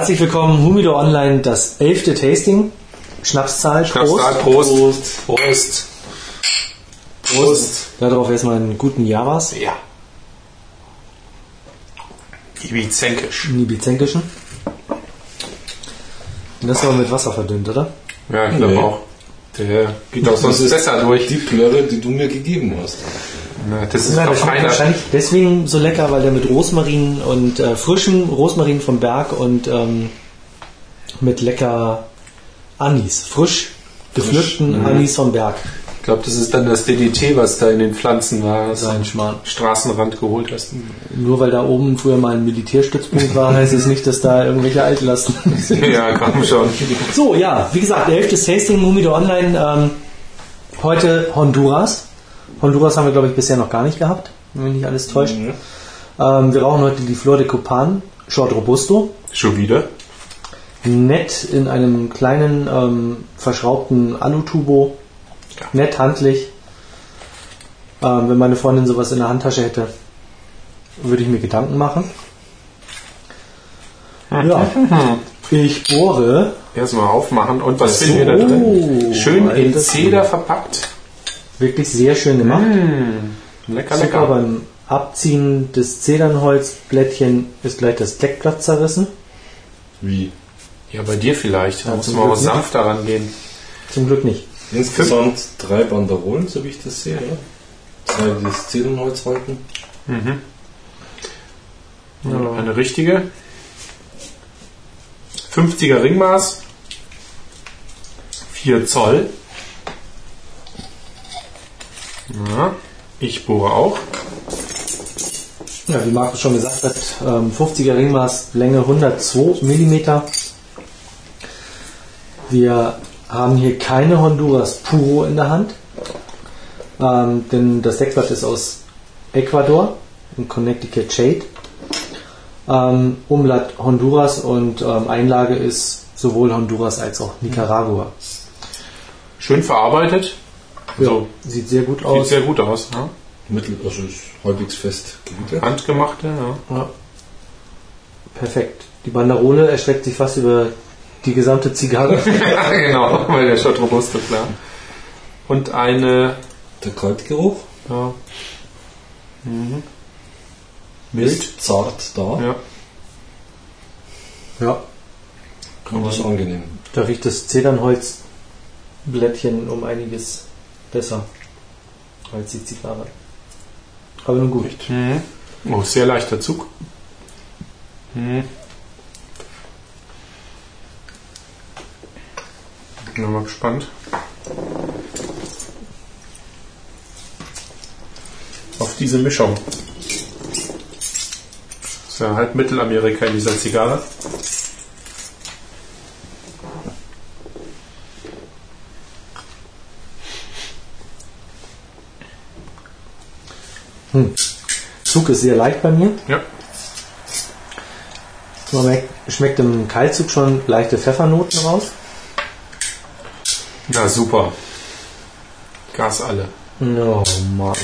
Herzlich willkommen, Humido Online, das elfte Tasting. Schnapszahl, Schnapszahl, Prost. Prost. Prost. Prost. Darauf erstmal einen guten Javas, Ja. Ibizenkisch. einen Ibizenkischen. Und das war mit Wasser verdünnt, oder? Ja, ich glaube Nee. auch. Der geht auch sonst ist besser durch. Die Plörre, die du mir gegeben hast. Na, das ist Ja, der schmeckt wahrscheinlich deswegen so lecker, weil der mit Rosmarin und äh, frischem Rosmarin vom Berg und ähm, mit lecker Anis, frisch gepflückten Anis vom Berg. Ich glaube, das ist dann das DDT, was da in den Pflanzen war, was du Sein Schmarrn. Straßenrand geholt hast. Nur weil da oben früher mal ein Militärstützpunkt war, heißt es nicht, dass da irgendwelche Altlasten sind. ja, komm schon. So, ja, wie gesagt, elftes Tasting, Mumido Online. Ähm, heute Honduras. Honduras haben wir, glaube ich, bisher noch gar nicht gehabt, wenn mich nicht alles täuscht. Mhm. Ähm, wir rauchen heute die Flor de Copan, Short Robusto. Schon wieder? Nett in einem kleinen, ähm, verschraubten Alutubo. Ja. Nett handlich. Ähm, wenn meine Freundin sowas in der Handtasche hätte, würde ich mir Gedanken machen. Ja. Ich bohre Erstmal aufmachen. Und was So. finden wir da drin? Schön in Zeder verpackt. Wirklich sehr schön gemacht. Lecker, Super lecker. beim Abziehen des Zedernholzblättchen ist gleich das Deckblatt zerrissen. Wie? Ja, bei dir vielleicht. Da Ja, muss zum man Glück auch nicht. sanft daran gehen. Zum Glück nicht. Insgesamt drei Banderolen, so wie ich das sehe. Oder? Zwei, die das Zedernholz halten. Eine richtige. 50er Ringmaß. 4 Zoll. Ja, ich bohre auch. Ja, wie Markus schon gesagt hat, ähm, 50er Ringmaß, Länge 102 mm. Wir haben hier keine Honduras Puro in der Hand, ähm, denn das Deckblatt ist aus Ecuador, in Connecticut Shade. Ähm, Umlaut Honduras und ähm, Einlage ist sowohl Honduras als auch Nicaragua. Schön verarbeitet. So, Sieht sehr gut sieht aus. sehr gut aus. Ne? Mittel, also ist halbwegs fest gewittert. Handgemachte, ja. Ja. Perfekt. Die Banderole erstreckt sich fast über die gesamte Zigarre. genau, weil der Shot Robusto, klar. Und eine, Der Kaltgeruch ja, ist zart da. ja, ja. Und ist angenehm. Da riecht das Zedernholzblättchen um einiges besser als die Zigarre. Aber nun gut. Mhm. Oh, sehr leichter Zug. Mhm. Bin mal gespannt. Auf diese Mischung. Das ist ja halt Mittelamerika in dieser Zigarre. Zug ist sehr leicht bei mir. Ja. Man merkt, schmeckt im Kaltzug schon leichte Pfeffernoten raus. Na super. Gas alle. Oh Mann.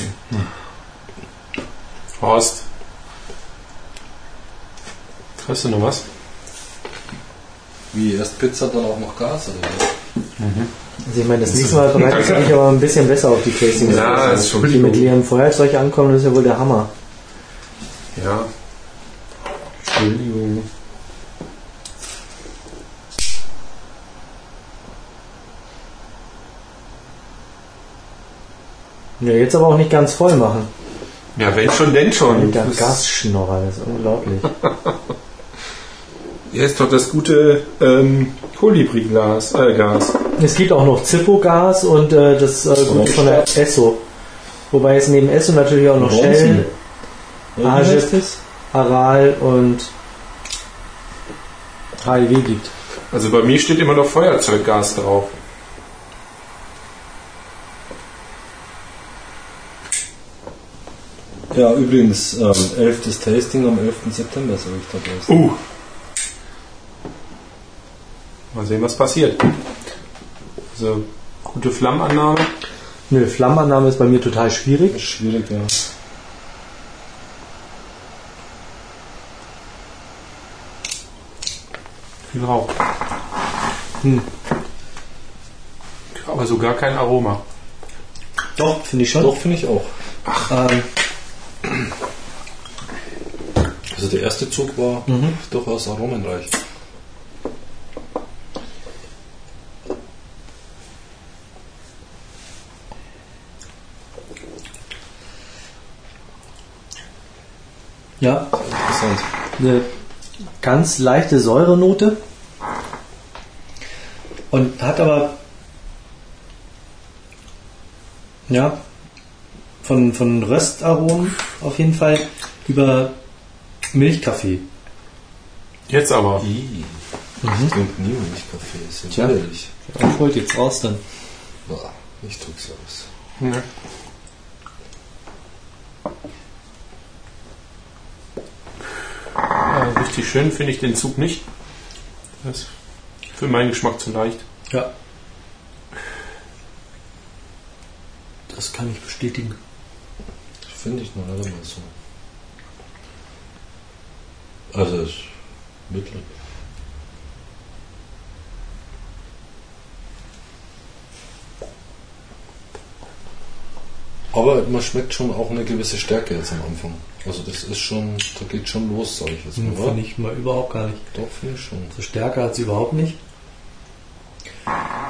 Horst. Kriegst du noch was? Wie erst Pizza, dann auch noch Gas oder was? Also ich meine, das nächste Mal bereite ich mich aber ein bisschen besser auf die Tastings. Ja, schon Die mit leerem Feuerzeug ankommen, das ist ja wohl der Hammer. Ja. Entschuldigung. Ja, jetzt aber auch nicht ganz voll machen. Ja, wenn schon, denn schon. Das- Gasschnorrer, das ist unglaublich. Ja, ist doch das gute ähm, Kolibri-Glas. Äh, Gas. Es gibt auch noch Zippo-Gas und äh, das äh, gute von der Esso. Wobei es neben Esso natürlich auch noch Bronze. Heißt Agit, Aral und HIW gibt. Also bei mir steht immer noch Feuerzeuggas drauf. Ja, übrigens, ähm, 11. Tasting am 11. September, so ich da weiß. Uh. Mal sehen, was passiert. Also, gute Flammenannahme. Nö, Flammenannahme ist bei mir total schwierig. Ist schwierig, ja. Viel Rauch. Hm. Aber so gar kein Aroma. Doch, finde ich schon. Doch, finde ich auch. Ähm, Also der erste Zug war Mhm. durchaus aromenreich. ja, Interessant. eine ganz leichte Säurenote und hat aber ja von, von Röstaromen auf jeden Fall über Milchkaffee. Jetzt aber. Ih, Ich trinke nie Milchkaffee, ist ja widerlich. Ich wollte jetzt raus dann. Boah, ich drück's aus. Ne. Äh, richtig schön finde ich den Zug nicht. Das ist für meinen Geschmack zu leicht. Ja. Das kann ich bestätigen. Finde ich noch nicht einmal so. Also es ist mittel. Aber man schmeckt schon auch eine gewisse Stärke jetzt am Anfang. Also das ist schon, da geht schon los, sage ich jetzt mal. oder? Finde ich mal überhaupt gar nicht. Doch, finde ich schon. So Stärke hat sie überhaupt nicht.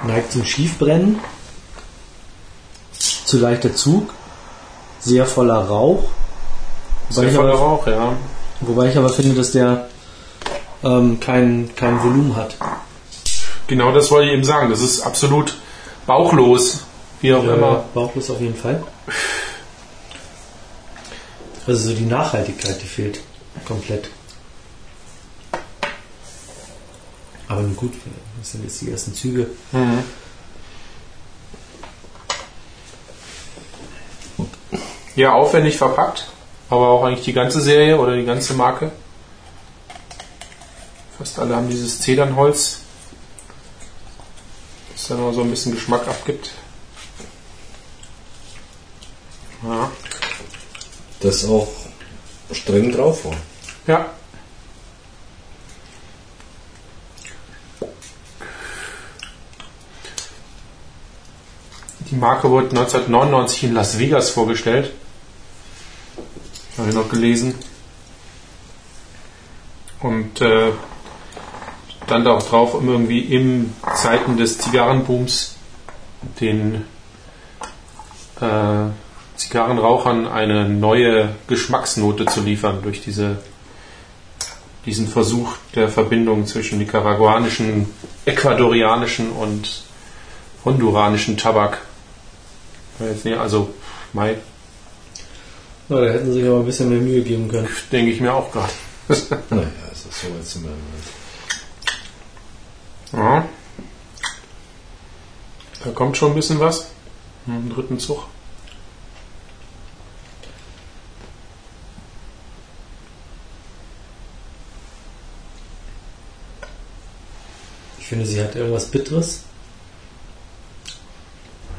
Neigt zum Schiefbrennen. Zu leichter Zug. Sehr voller Rauch. Wobei, Sehr ich voller aber, Rauch, ja. wobei ich aber finde, dass der ähm, kein, kein Volumen hat. Genau das wollte ich eben sagen. Das ist absolut bauchlos. Wie auch immer. Bauchlos auf jeden Fall. Also so die Nachhaltigkeit, die fehlt komplett. Aber nun gut, das sind jetzt die ersten Züge. Mhm. Ja, aufwendig verpackt, aber auch eigentlich die ganze Serie oder die ganze Marke. Fast alle haben dieses Zedernholz, das dann noch so ein bisschen Geschmack abgibt. Ja. Das auch streng drauf war. ja. Die Marke wurde 1999 in Las Vegas vorgestellt. Habe ich noch gelesen. Und äh, stand auch drauf, um irgendwie in Zeiten des Zigarrenbooms den äh, Zigarrenrauchern eine neue Geschmacksnote zu liefern durch diese, diesen Versuch der Verbindung zwischen nicaraguanischen, ecuadorianischen und honduranischen Tabak. Also, Mai, Ja, da hätten sie sich aber ein bisschen mehr Mühe geben können. denke ich mir auch gerade. Naja, also so weit sind wir nicht. Ja. Da kommt schon ein bisschen was. Im dritten Zug. Ich finde, sie hat irgendwas Bitteres.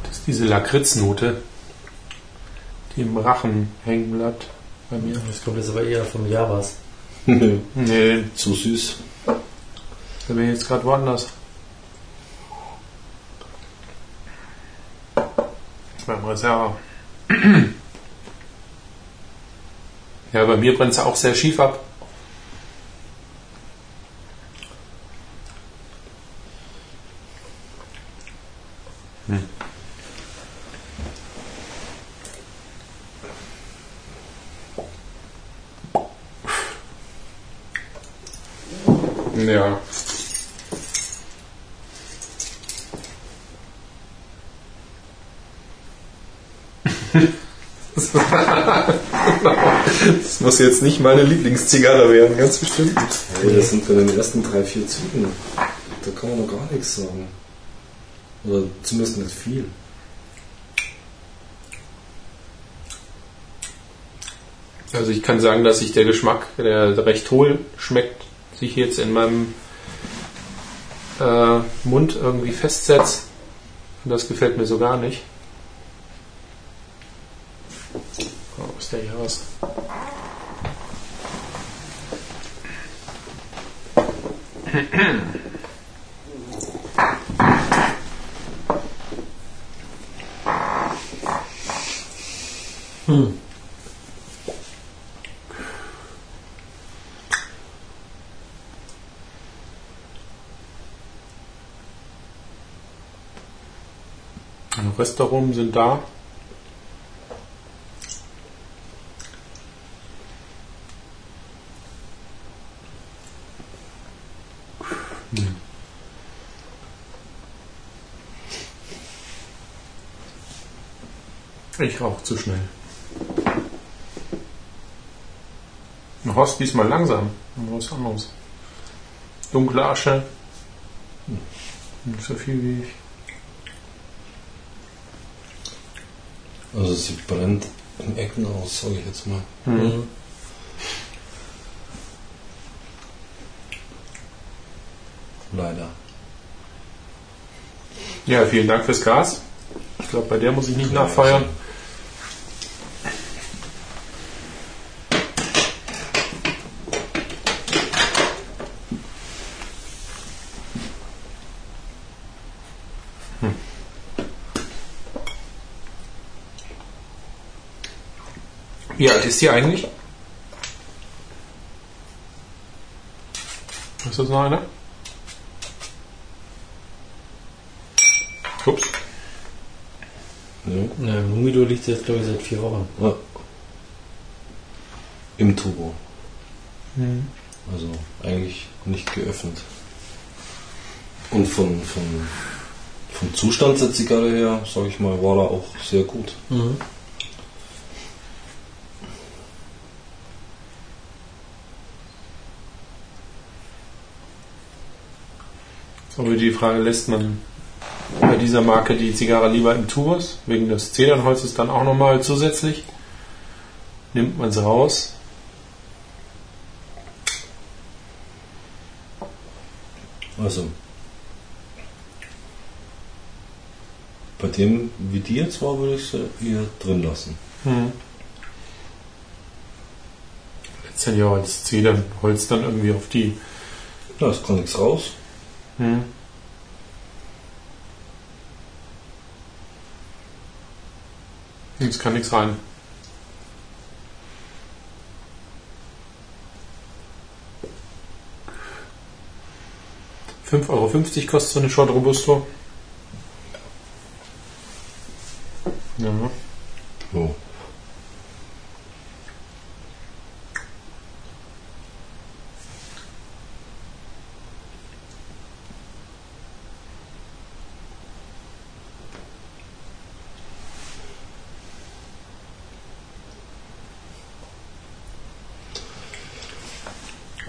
Das ist diese Lakritznote, die im Rachen hängen bleibt bei mir. Das kommt jetzt aber eher vom Javas. Nö, Nee, zu süß. da bin ich jetzt gerade woanders. Beim Reserve. Ja, bei mir brennt es auch sehr schief ab. Ja. Das muss jetzt nicht meine Lieblingszigarre werden, ganz bestimmt. Hey, das sind bei den ersten drei, vier Zügen. Da kann man noch gar nichts sagen. Oder zumindest nicht viel. Also ich kann sagen, dass sich der Geschmack, der recht hohl schmeckt, sich jetzt in meinem äh, Mund irgendwie festsetzt. Und das gefällt mir so gar nicht. Oh, ist der hier raus? Restaurants sind da. Ich rauche zu schnell. Horst diesmal langsam. Was anderes. Dunkle Asche. Nicht so viel wie ich. Also sie brennt in Ecken aus, sage ich jetzt mal. Mhm. Leider. Ja, vielen Dank fürs Gas. Ich glaube, bei der muss ich nicht nachfeuern. Wie alt ist die eigentlich? Ist das noch einer? Ups. Ja. Na, im Humido liegt sie jetzt, glaube ich, seit vier Wochen. Ja. Im Turbo. Also eigentlich nicht geöffnet. Und von, von, vom Zustand der Zigarre her, sage ich mal, war er auch sehr gut. Mhm. Aber die Frage lässt man bei dieser Marke die Zigarre lieber im Tubus, wegen des Zedernholzes dann auch nochmal zusätzlich. Nimmt man sie raus. Also bei dem, wie die jetzt war, würde ich sie eher drin lassen. Hm. Letztendlich auch das Zedernholz dann irgendwie auf die. Da ist gar nichts raus. Hm. Jetzt kann nichts rein. Fünf Euro fünfzig kostet so eine Short Robusto. Ja. So.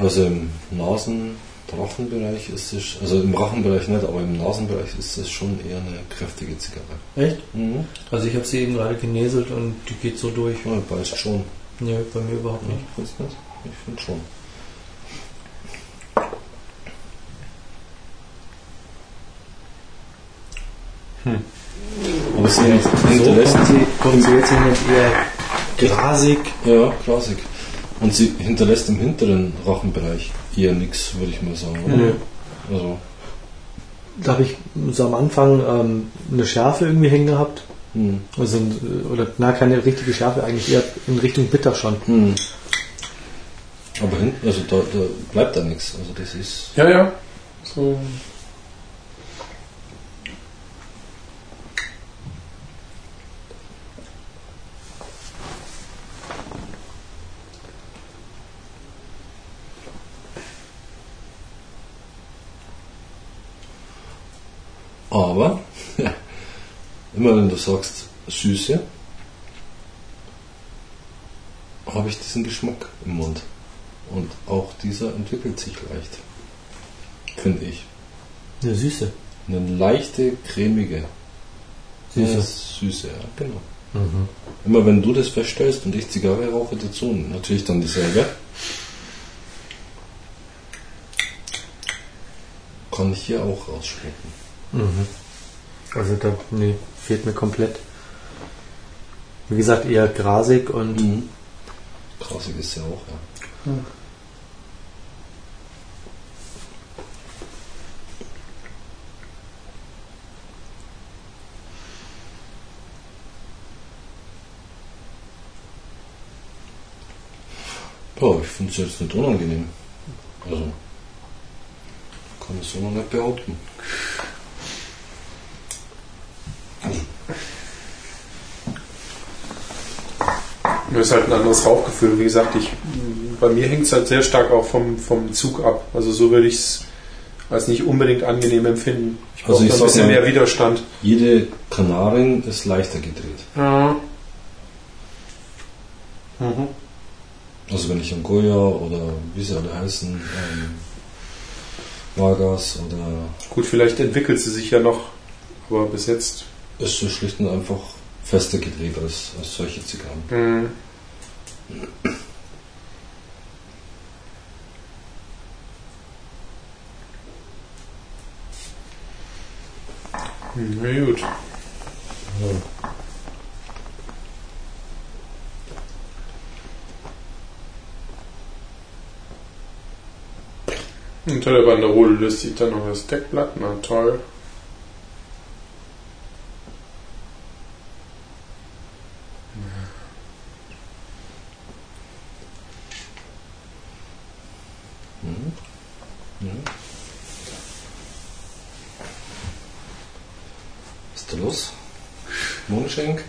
Also im Nasen-Rachenbereich ist es, also im Rachenbereich nicht, aber im Nasenbereich ist es schon eher eine kräftige Zigarre. Echt? Mhm. Also ich habe sie eben gerade geneselt und die geht so durch. Ja, beißt schon. Nee, bei mir überhaupt Ja, nicht. findest du nicht? Ich finde schon. Hm. Aber sie hinterlässt sie, jetzt jemand eher grasig. Ja, Klassik. Und sie hinterlässt im hinteren Rachenbereich eher nichts, würde ich mal sagen. Oder? Nö. Also, Da habe ich so am Anfang ähm, eine Schärfe irgendwie hängen gehabt. hm. Also, oder na, keine richtige Schärfe, eigentlich eher in Richtung bitter schon. Hm. Aber hinten, also da, da bleibt da nichts. Also das ist. Ja, ja. So. Aber, immer wenn du sagst Süße, habe ich diesen Geschmack im Mund. Und auch dieser entwickelt sich leicht. Finde ich. Eine Süße. Eine leichte, cremige Süße. Ja, Süße, ja, genau. Mhm. Immer wenn du das feststellst und ich Zigarre rauche dazu, natürlich dann dieselbe, kann ich hier auch rausschmecken. Mhm. Also da nee, fehlt mir komplett. Wie gesagt, eher grasig und. Mhm. Grasig ist ja auch, ja. ja. Ja, ich finde es jetzt nicht unangenehm. Also, kann ich so noch nicht behaupten. Das ist halt ein anderes Rauchgefühl. Wie gesagt, ich, bei mir hängt es halt sehr stark auch vom, vom Zug ab. Also so würde ich es als nicht unbedingt angenehm empfinden. Ich brauche Also ein bisschen mal- mehr Widerstand. Jede Kanarin ist leichter gedreht. Ja. Mhm. Also wenn ich an Goya oder wie sie alle heißen, ähm, Vargas oder Gut, vielleicht entwickelt sie sich ja noch, aber bis jetzt. ist sie schlicht und einfach fester gedreht als, als solche Zigarren. Mhm. Hm, Na gut. Unter der Banderole löst sich dann noch das Deckblatt. Na toll. Mhm. Ja. Was ist da los? Mundschenk?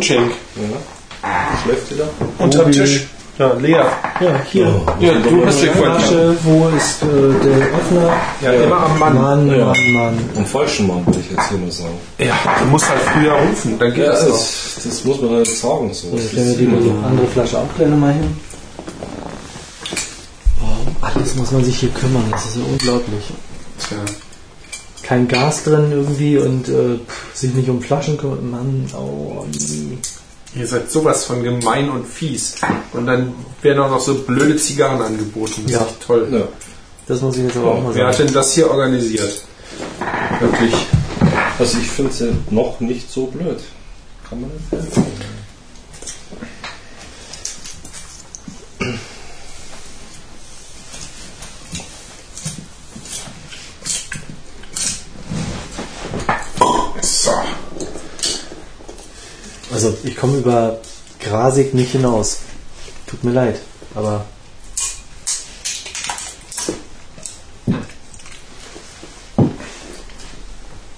Mundschenk. Ja. Schläft wieder? Unterm Mobil. Tisch. Ja, leer. Ja, hier. Ja, du hast den Feuer. Flasche, wo ist äh, der Öffner? Ja, immer am Mann. Mann, Ja. Mann, Mann. Am falschen Mann, würde ich jetzt hier mal sagen. Ja, du musst halt früher rufen, dann geht Ja, das doch. das, das muss man halt sagen. So. Das stellen wir die so. andere Flasche auch gleich nochmal hin. Oh, um alles muss man sich hier kümmern, das ist ja unglaublich. Tja. Kein Gas drin irgendwie und äh, sich nicht um Flaschen kümmern. Mann, oh. Ihr seid sowas von gemein und fies. Und dann werden auch noch so blöde Zigarren angeboten. Das Ja. ist toll. Ja. Das muss ich jetzt aber auch mal Wer hat sagen. denn das hier organisiert? Wirklich. Also ich finde sie noch nicht so blöd. Kann man nicht Also ich komme über Grasig nicht hinaus. Tut mir leid, aber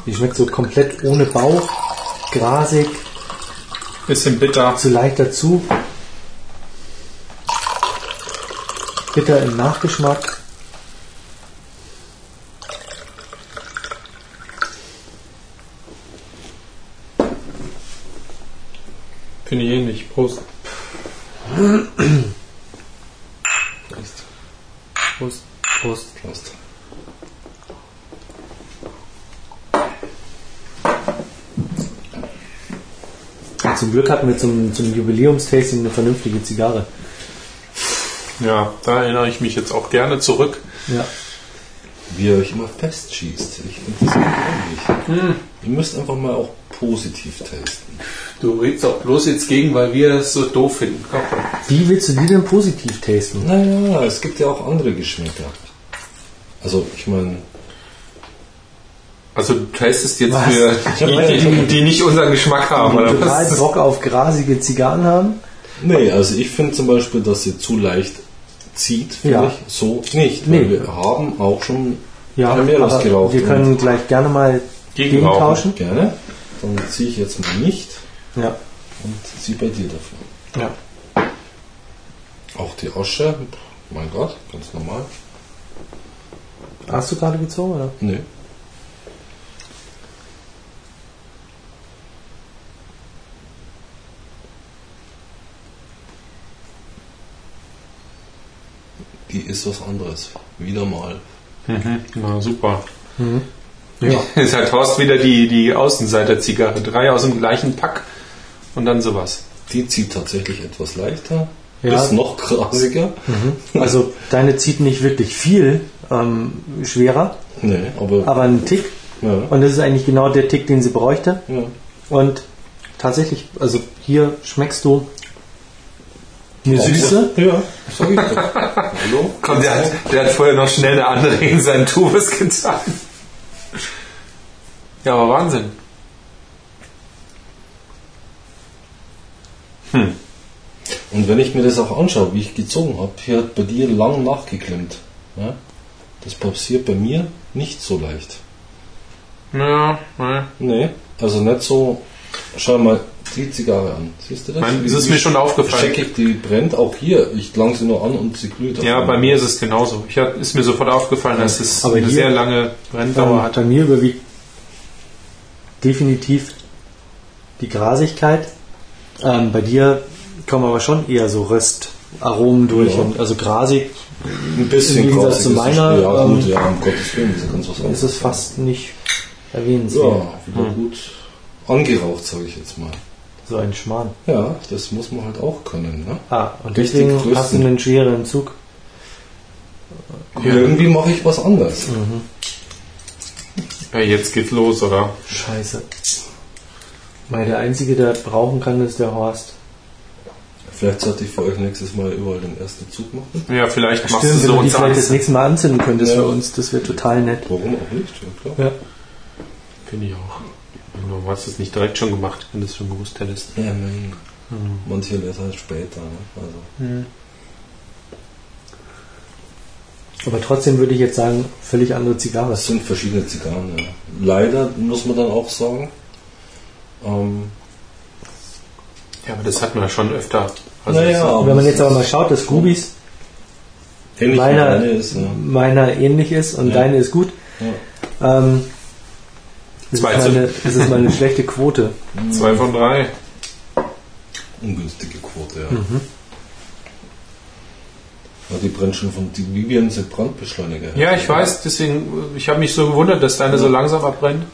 die schmeckt so komplett ohne Bauch, grasig, Bisschen bitter. zu leicht dazu. Bitter im Nachgeschmack. Finde ich ähnlich. Prost. Prost. Prost. Prost. Prost. Zum Glück hatten wir zum, zum Jubiläumstasting eine vernünftige Zigarre. Ja, da erinnere ich mich jetzt auch gerne zurück. Ja. Wie ihr euch immer festschießt. Ich finde das unglaublich. Ihr müsst einfach mal auch positiv testen. Du redest auch bloß jetzt gegen, weil wir das so doof finden. Komm. Wie willst du die denn positiv tasten? Naja, es gibt ja auch andere Geschmäcker. Also ich meine, Also du testest jetzt Was? für die, die, die nicht unseren Geschmack haben, oder Total was? Bock auf grasige Zigarren haben? nee, also ich finde zum Beispiel, dass sie zu leicht zieht, finde Ja. ich so nicht. Nee. Weil wir haben auch schon Ja, aber geraucht. wir können gleich gerne mal gegentauschen. Gerne. Dann ziehe ich jetzt mal nicht Ja. und ziehe bei dir dafür. Ja. Auch die Asche, mein Gott, ganz normal. Hast du gerade gezogen, oder? Nee. Die ist was anderes. Wieder mal. Mhm. Na super. Ja. Jetzt hat Horst wieder die, die Außenseiter-Zigarre. Drei aus dem gleichen Pack und dann sowas. Die zieht tatsächlich etwas leichter. Ja. Ist noch grasiger. Also deine zieht nicht wirklich viel ähm, schwerer, Nee, aber. aber einen Tick. ja, Und das ist eigentlich genau der Tick, den sie bräuchte. ja. Und tatsächlich, also hier schmeckst du eine Süße. Ja, sag ich doch. Hallo? Komm, der hat, der hat vorher noch schnell eine andere in seinen Tubus getan. Ja, aber Wahnsinn. Hm. Und wenn ich mir das auch anschaue, wie ich gezogen habe, hier hat bei dir lang nachgeklemmt. Ja? Das passiert bei mir nicht so leicht. Ja, ne. Nee, also nicht so. Schau mal die Zigarre an. Siehst du das? Mein, ist wie mir schon aufgefallen. Checkig, die brennt auch hier. Ich lang sie nur an und sie glüht. Ja, bei mir ist es genauso. Ich hab, ist mir sofort aufgefallen, dass es Aber eine hier- sehr lange Brenndauer Ähm, hat. bei mir überwiegt definitiv die Grasigkeit. Ähm, bei dir kommen aber schon eher so Röstaromen durch. Ja. Und, also grasig ein bisschen im Gegensatz zu ist es. meiner, Ja, gut, ähm, ja, um Gottes Willen, das ist ganz was ist anderes. es fast nicht erwähnenswert. Ja, wieder gut angeraucht, sage ich jetzt mal. So ein Schmarrn. Ja, das muss man halt auch können. Ne? Ah, und Richtig deswegen größten. hast du einen schwereren Zug. Irgendwie mache ich was anderes. Ja, jetzt geht's los, oder? Scheiße. Weil der Einzige, der brauchen kann, ist der Horst. Vielleicht sollte ich für euch nächstes Mal überall den ersten Zug machen. Ja, vielleicht machst Stimmt, du wenn so du die uns vielleicht das nächste Mal anzünden könntest Ja. für uns, das wäre total nett. Warum auch nicht? Ja, klar. Ja. Finde ich auch. Du hast es nicht direkt schon gemacht, wenn du es schon gewusst hättest. Ja, nein. Manche lernen halt später. Ne? Also. Aber trotzdem würde ich jetzt sagen, völlig andere Zigarre. Das sind verschiedene Zigarren. Ja. Leider muss man dann auch sagen, ähm, Ja, aber das hat man ja schon öfter. Also Naja, wenn man jetzt aber mal schaut, dass Gubis meiner, meine ist. Ja. meiner ähnlich ist und Ja. deine ist gut, Ja. ähm, das, ist Zwei mal zu- eine, das ist mal eine schlechte Quote. Zwei von drei. Ungünstige Quote, ja. Mhm. ja. Die brennt schon von die Vivian sind Brandbeschleuniger. Ja, ich weiß, deswegen, ich habe mich so gewundert, dass deine so langsam abbrennt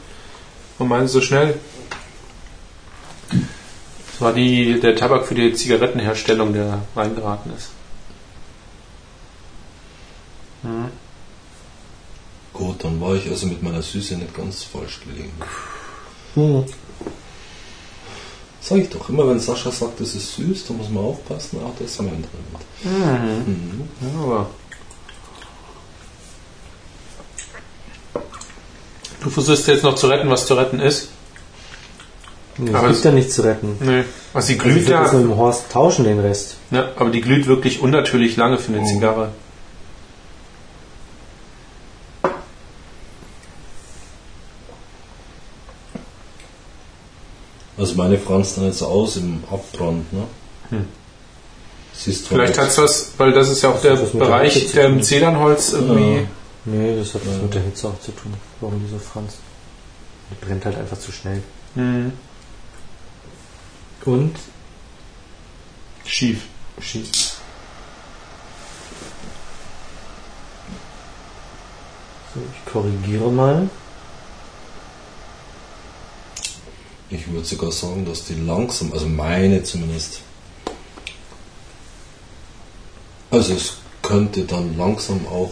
und meine so schnell. Das war die, der Tabak für die Zigarettenherstellung, der reingeraten ist. Gut, dann war ich also mit meiner Süße nicht ganz falsch gelegen. Hm. Sag ich doch, immer wenn Sascha sagt, es ist süß, da muss man aufpassen, auch das ist mein drin. Mhm. Ja, aber du versuchst jetzt noch zu retten, was zu retten ist. Es Aber gibt es- ja nichts zu retten. Nee. Also die Also ich glüht das ja, mit dem Horst tauschen, den Rest. ja, aber die glüht wirklich unnatürlich lange für eine Oh. Zigarre. Also meine franzt dann jetzt aus im Abbrand, ne? Hm. Vielleicht hat es was, weil das ist ja auch was mit der Bereich, der im. Zedernholz irgendwie. Ja. Nee, das hat was Ja. mit der Hitze auch zu tun. Warum die so franz? Die brennt halt einfach zu schnell. Mhm. Und Schief. schießt. So, ich korrigiere mal. Ich würde sogar sagen, dass die langsam, also meine zumindest. Also es könnte dann langsam auch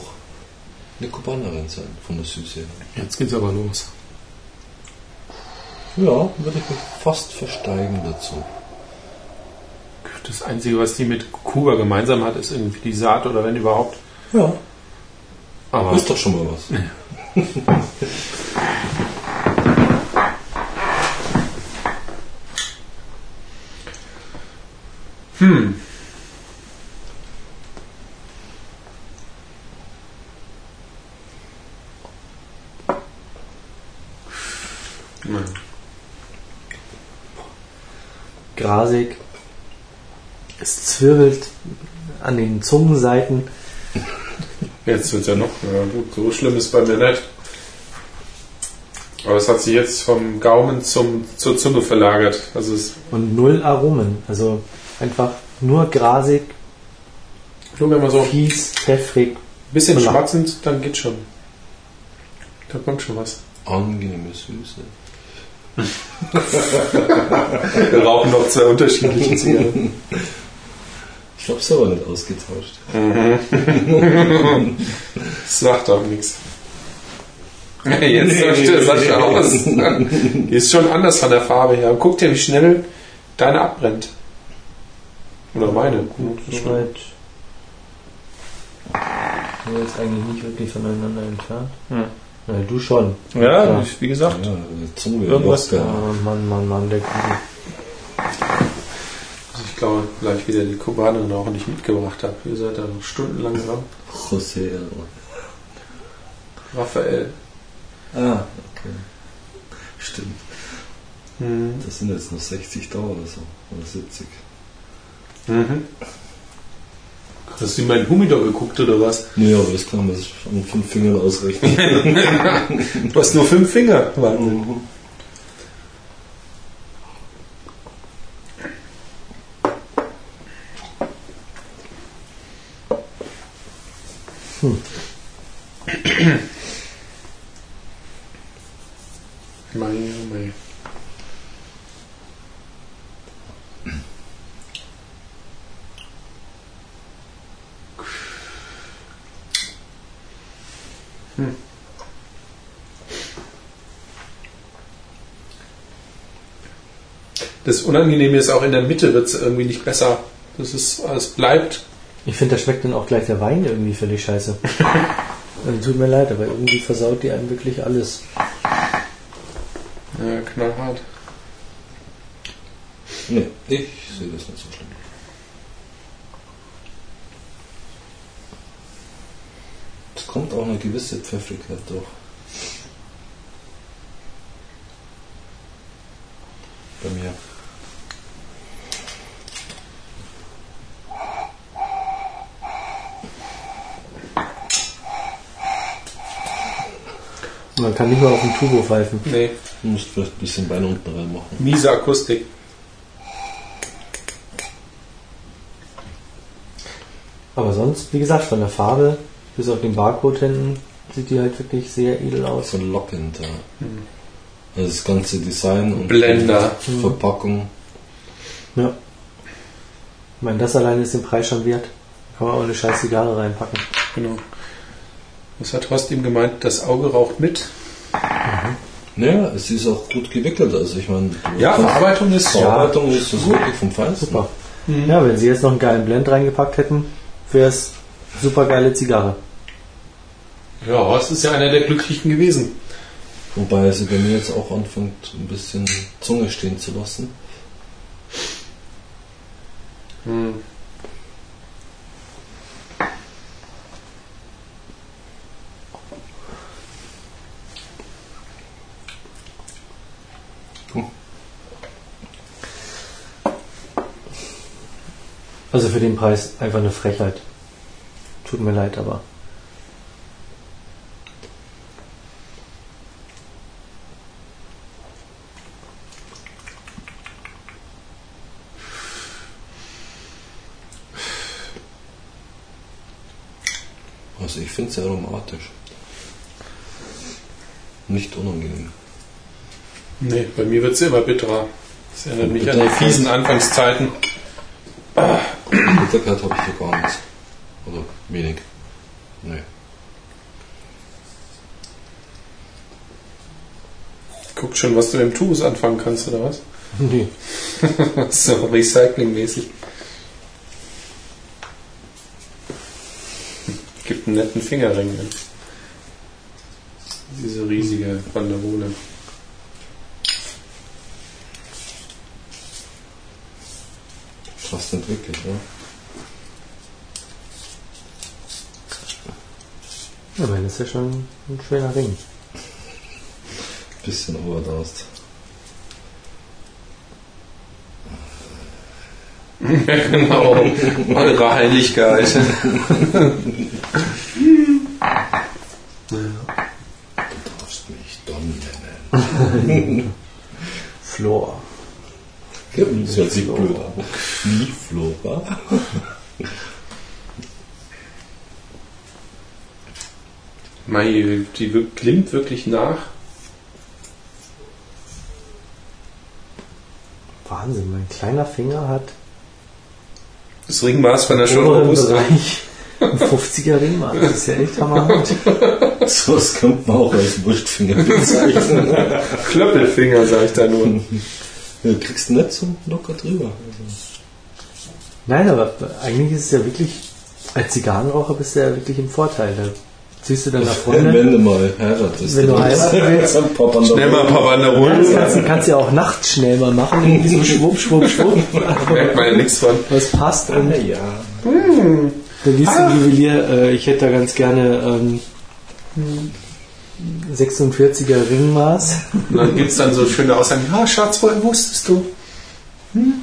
eine Kubanerin sein, von der Süße. her. Jetzt geht's aber los. Ja, würde ich mich fast versteigen dazu. Das Einzige, was die mit Kuba gemeinsam hat, ist irgendwie die Saat oder wenn überhaupt. Ja, Aber ist doch schon mal was. hm. Grasig. Es zwirbelt an den Zungenseiten. Jetzt wird ja noch. Ja, gut, so schlimm ist bei mir nicht. Aber es hat sich jetzt vom Gaumen zum, zur Zunge verlagert. Also es Und null Aromen. Also einfach nur grasig, nur wenn man so fies, pfeffrig. bisschen schmatzend, dann geht schon. Da kommt schon was. Angenehme Süße. Wir rauchen noch zwei unterschiedliche Zigaretten. Ich hab's aber nicht ausgetauscht. Das sagt auch nichts. Jetzt tauscht der Sascha aus. Die ist schon anders von der Farbe her. Guck dir, wie schnell deine abbrennt. Oder meine. Soweit. Sind wir jetzt eigentlich nicht wirklich voneinander entfernt? Hm. Ja, du schon. Ja, wie gesagt. Ja, Zunge Irgendwas- locker. Oh Mann, Mann, Mann, der Kugel. Ich glaube, gleich wieder die Kubanerin auch nicht mitgebracht habe. Ihr seid da noch stundenlang dran. José. ja. Raphael. Ah, okay. Stimmt. Mhm. Das sind jetzt noch 60 da oder so. Oder 70. Mhm. Hast du in meinen Humidor geguckt oder was? Nee, aber das kann man sich an fünf Fingern ausrechnen. Du hast nur fünf Finger. Wahnsinn. Mhm. Mei, oh mei. Hm. Das Unangenehme ist auch in der Mitte wird es irgendwie nicht besser. Das ist, es bleibt. Ich finde, da schmeckt dann auch gleich der Wein irgendwie völlig scheiße. Also, tut mir leid, aber irgendwie versaut die einem wirklich alles. Ja, knallhart. Nee, ich sehe das nicht so schlimm. Es kommt auch eine gewisse Pfeffrigkeit durch. Kann nicht mal auf den Turbo pfeifen. Nee, Du musst vielleicht ein bisschen Bein unten rein machen. miese Akustik. Aber sonst, wie gesagt, von der Farbe bis auf den Barcode hinten sieht die halt wirklich sehr edel aus. Verlockend, ja. Also das ganze Design und Blender. Verpackung. Ja. Ich meine, das alleine ist den Preis schon wert. Kann man auch eine scheiß Zigarre reinpacken. Genau. Was hat Horst ihm gemeint? Das Auge raucht mit. Naja, es ist auch gut gewickelt. Also ich meine, Ja, Verarbeitung ist Verarbeitung ist das wirklich vom Feinsten. Super. Ja, wenn sie jetzt noch einen geilen Blend reingepackt hätten, wäre es super geile Zigarre. Ja, Horst ist ja einer der Glücklichen gewesen. Wobei sie bei mir jetzt auch anfängt, ein bisschen Zunge stehen zu lassen. Für den Preis einfach eine Frechheit. Tut mir leid, aber. Also ich finde es sehr aromatisch. Nicht unangenehm. Nee, bei mir wird es immer bitterer. Das erinnert mich an die fiesen Anfangszeiten. Bitterkeit habe ich hier gar nichts. Oder wenig. Nee. Guckt schon, was du im Tubus anfangen kannst, oder was? Nee. so recyclingmäßig. Gibt einen netten Fingerring. Ne? Diese riesige Banderole. Fast nicht wirklich, ja. Ja, ich meine, das ist ja schon ein schöner Ring. Bisschen overdosed. genau. Eure Heiligkeit. Du darfst mich Don nennen. Flor. Das hört sich blöd an. Wie Flora? Mei, die glimmt wirklich nach. Wahnsinn, mein kleiner Finger hat Das Ringmaß von der Schulterbus. Bereich ein 50er Ring, Mann. Das ist ja echt hammerhart. So was könnte man auch als Wurstfinger bezeichnen. Klöppelfinger, sag ich da nur. Ja, kriegst du nicht so locker drüber. Nein, aber eigentlich ist es ja wirklich, als Zigarrenraucher bist du ja wirklich im Vorteil. Da Ziehst du deiner Wenn Freundin, du mal heiratest. wenn du heiraten willst, Schnell mal ein paar Wanderungen. kannst, kannst, kannst du ja auch nachts schnell mal machen, irgendwie so schwupp, schwupp, schwupp. Merkt man ja nichts von. Was passt und Ja. dann liest du Juwelier, äh, ich hätte da ganz gerne ähm, 46er Ringmaß. Und dann gibt es dann so schöne Aussagen. Ja, Schatz, woher wusstest du? Hm.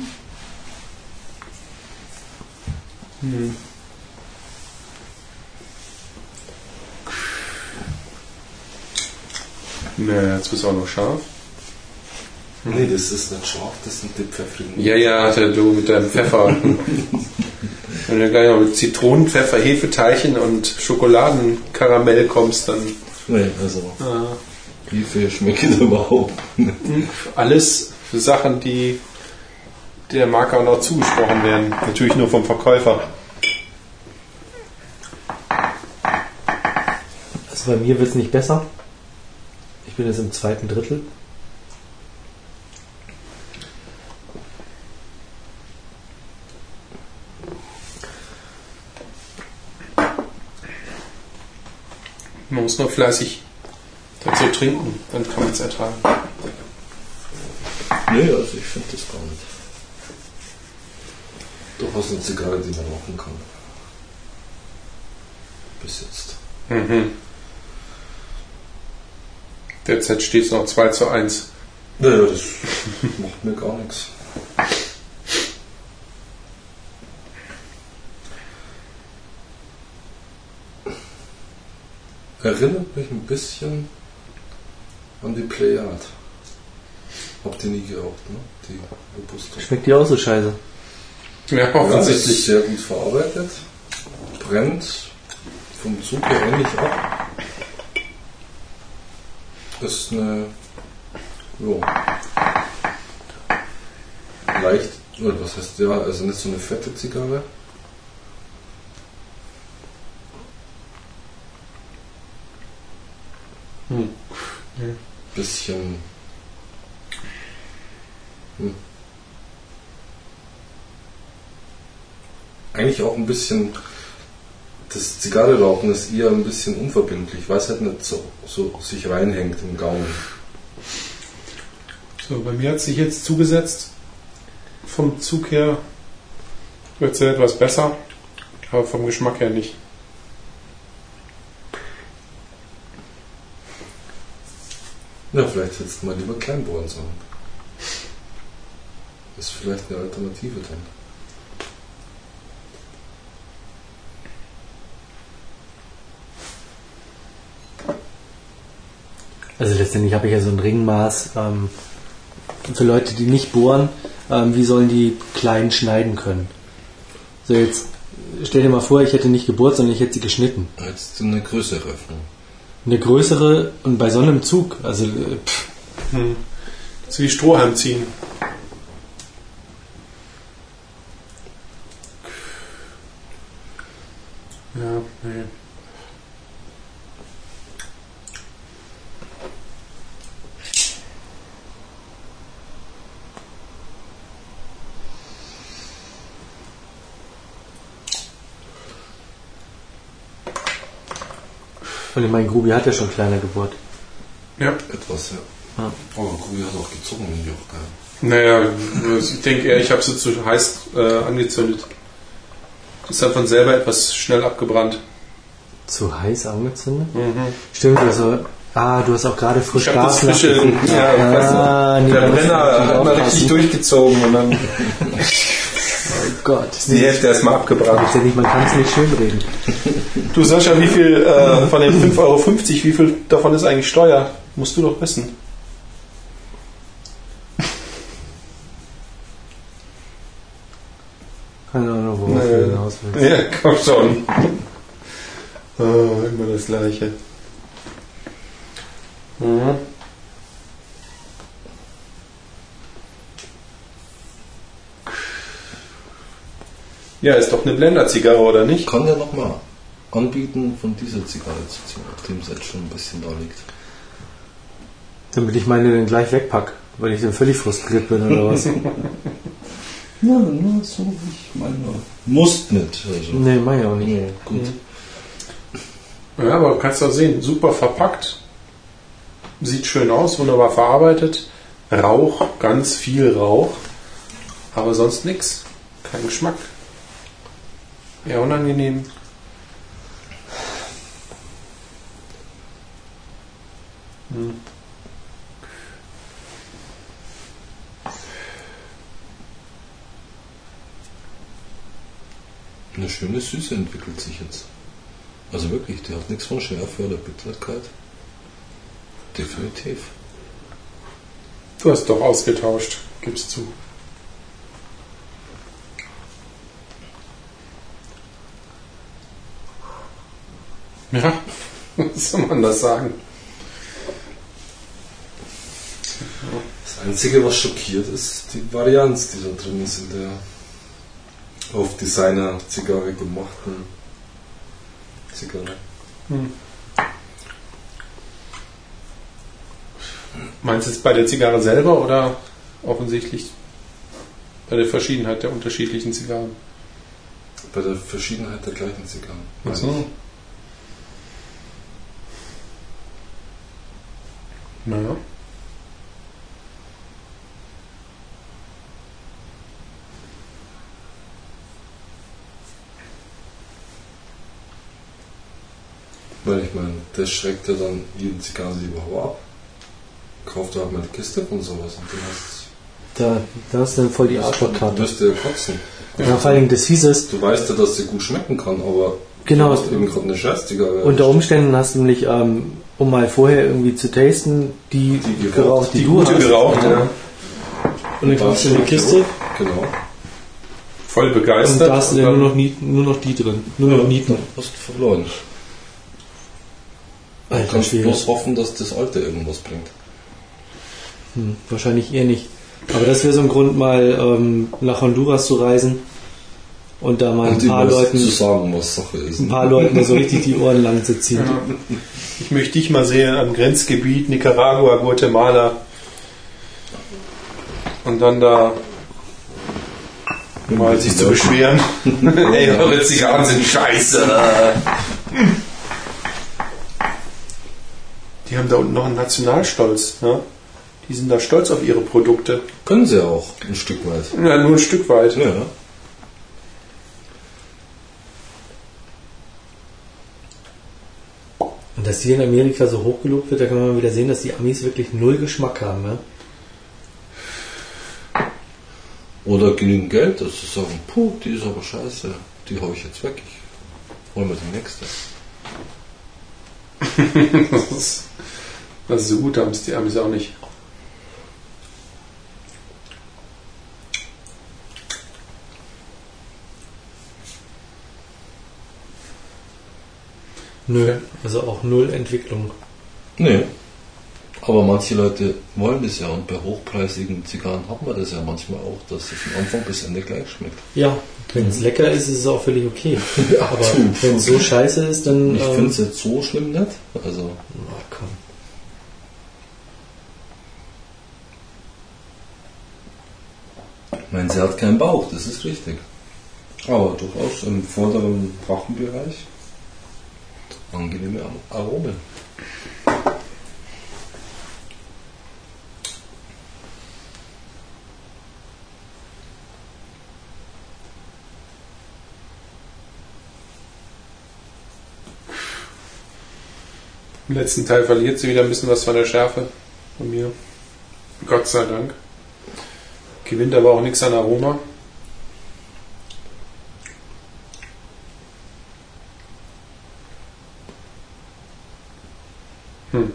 Naja, jetzt bist du auch noch scharf. Nee, das ist nicht scharf, das sind die pfeffrigen. Ja, ja, hatte du mit deinem Pfeffer. Wenn du gleich noch mit Zitronen, Pfeffer, Hefeteilchen und Schokoladenkaramell kommst, dann Nee, also, äh, wie viel schmeckt das überhaupt? alles Sachen, die der Marke auch noch zugesprochen werden. Natürlich nur vom Verkäufer. Also bei mir wird es nicht besser. Ich bin jetzt im zweiten Drittel. Man muss nur fleißig dazu trinken, dann kann man es ertragen. Nee, also ich finde das gar nicht. Durchaus eine Zigarre, die man rauchen kann. Bis jetzt. Mhm. Derzeit steht es noch 2 zu 1. Naja, das macht mir gar nichts. Erinnert mich ein bisschen an die Playard. Habt ihr nie geraucht, ne? Die Robusto. Schmeckt die auch so scheiße? Ja, Ja, ist offensichtlich. sehr gut verarbeitet. Brennt vom Zug her ähnlich ab. Ist eine ja, leicht, oder was heißt ja, also nicht so eine fette Zigarre. Hm. Bisschen hm. eigentlich auch ein bisschen das Zigarre rauchen ist eher ein bisschen unverbindlich, weil es halt nicht so, so sich reinhängt im Gaumen. So, bei mir hat sich jetzt zugesetzt. Vom Zug her wird es ja etwas besser, aber vom Geschmack her nicht. Ja, vielleicht setzt mal lieber Kleinbohren. Das ist vielleicht eine Alternative dann. Also letztendlich habe ich ja so ein Ringmaß. Ähm, für Leute, die nicht bohren, ähm, wie sollen die klein schneiden können? So jetzt stell dir mal vor, ich hätte nicht gebohrt, sondern ich hätte sie geschnitten. Jetzt eine größere Öffnung. Eine größere und bei so einem Zug, also äh, pff, Hm. Das ist wie Strohhalm ziehen. Ja, nee. Ich Grubi hat ja schon kleiner gebohrt. Ja, Etwas, ja. Ja. Aber Grubi hat auch gezogen in die auch geil. naja, ich denke eher, ich habe sie zu heiß äh, angezündet. Ist dann von selber etwas schnell abgebrannt. Zu heiß angezündet? Mhm. Stimmt, also, ah, du hast auch gerade frisch Ich habe das Gas frische, ja, ich ah, nee, der Brenner hat mal richtig durchgezogen und dann Gott. ist die Hälfte erstmal abgebrannt. Letztendlich, man kann es nicht schönreden. Du Sascha, wie viel äh, von den 5,50 Euro, wie viel davon ist eigentlich Steuer? Musst du doch wissen. Keine Ahnung, worauf Nee. du hinaus willst. Ja, komm schon. Oh, immer das Gleiche. Mhm. Ja, ist doch eine Blender-Zigarre, oder nicht? Ich kann ja nochmal anbieten, von dieser Zigarre zu ziehen, nachdem es jetzt schon ein bisschen da liegt. Damit ich meine dann gleich wegpack, weil ich dann völlig frustriert bin oder was. Ja, nur so, ich meine. Musst nicht. Also. nee, mach ich auch nicht. Ja, gut. Ja, aber kannst du auch sehen, super verpackt. Sieht schön aus, wunderbar verarbeitet. Rauch, ganz viel Rauch. Aber sonst nix. Kein Geschmack. Eher unangenehm. Hm. Eine schöne Süße entwickelt sich jetzt. Also wirklich, die hat nichts von Schärfe oder Bitterkeit. Definitiv. Du hast doch ausgetauscht, gibst zu. Ja, was soll man das sagen? Das Einzige, was schockiert, ist die Varianz, die da drin ist in der auf Designer-Zigarre gemachten Zigarre. Meinst du jetzt bei der Zigarre selber oder offensichtlich bei der Verschiedenheit der unterschiedlichen Zigarren? Bei der Verschiedenheit der gleichen Zigarren. Ach so. Naja. Weil ich meine, das schreckt ja dann jeden Zigarrenliebhaber ab. Kauft halt mal die Kiste von sowas und du hast Da, da ist dann voll die Du Arschlockkarte. wirst ja kotzen. Ja, vor allem das hieß es. Du weißt ja, dass sie gut schmecken kann, aber Genau. du hast eben gerade eine Scheißzigarre. Unter Umständen hast du nämlich, ähm, um mal vorher irgendwie zu tasten, die, Die geraucht, die, Die du gute hast. geraucht, ja. Und dann kaufst du eine Kiste Genau. Voll und begeistert. da hast du und dann nur noch, nur noch die drin. Nur noch Nieten. Hast du verloren. Du Alter kannst Schwede. bloß hoffen, dass das Alte irgendwas bringt. Hm, wahrscheinlich eher nicht. Aber das wäre so ein Grund, mal ähm, nach Honduras zu reisen und da mal ein paar Leuten, zu sagen, was Sache ist. ein paar Leuten so richtig die Ohren lang zu ziehen. Ja. Ich möchte dich mal sehen am Grenzgebiet Nicaragua, Guatemala. Und dann da mal sich zu beschweren. Ey, eure Zigarren sind scheiße. Die haben da unten noch einen Nationalstolz. Ja? Die sind da stolz auf ihre Produkte. Können sie auch, ein Stück weit. Ja, nur ein Stück weit. Ja. Dass hier in Amerika so hoch gelobt wird, da kann man mal wieder sehen, dass die Amis wirklich null Geschmack haben. Ja? Oder genügend Geld, dass sie sagen, puh, die ist aber scheiße, die hau ich jetzt weg. Ich hol mir die nächste. Das ist, also so gut haben es die Amis auch nicht. Nö, also auch null Entwicklung. Nee. Aber manche Leute wollen das ja und bei hochpreisigen Zigarren hat man das ja manchmal auch, dass es von Anfang bis Ende gleich schmeckt. Ja, wenn es lecker ist, ist es auch völlig okay. Aber du. wenn es so scheiße ist, dann. Ich ähm, finde es jetzt so schlimm nicht. Also, oh, komm. ich meine, sie hat keinen Bauch, das ist richtig. Aber durchaus im vorderen Brachenbereich angenehme Aromen. Im letzten Teil verliert sie wieder ein bisschen was von der Schärfe von mir. Gott sei Dank. Gewinnt aber auch nichts an Aroma. Hm.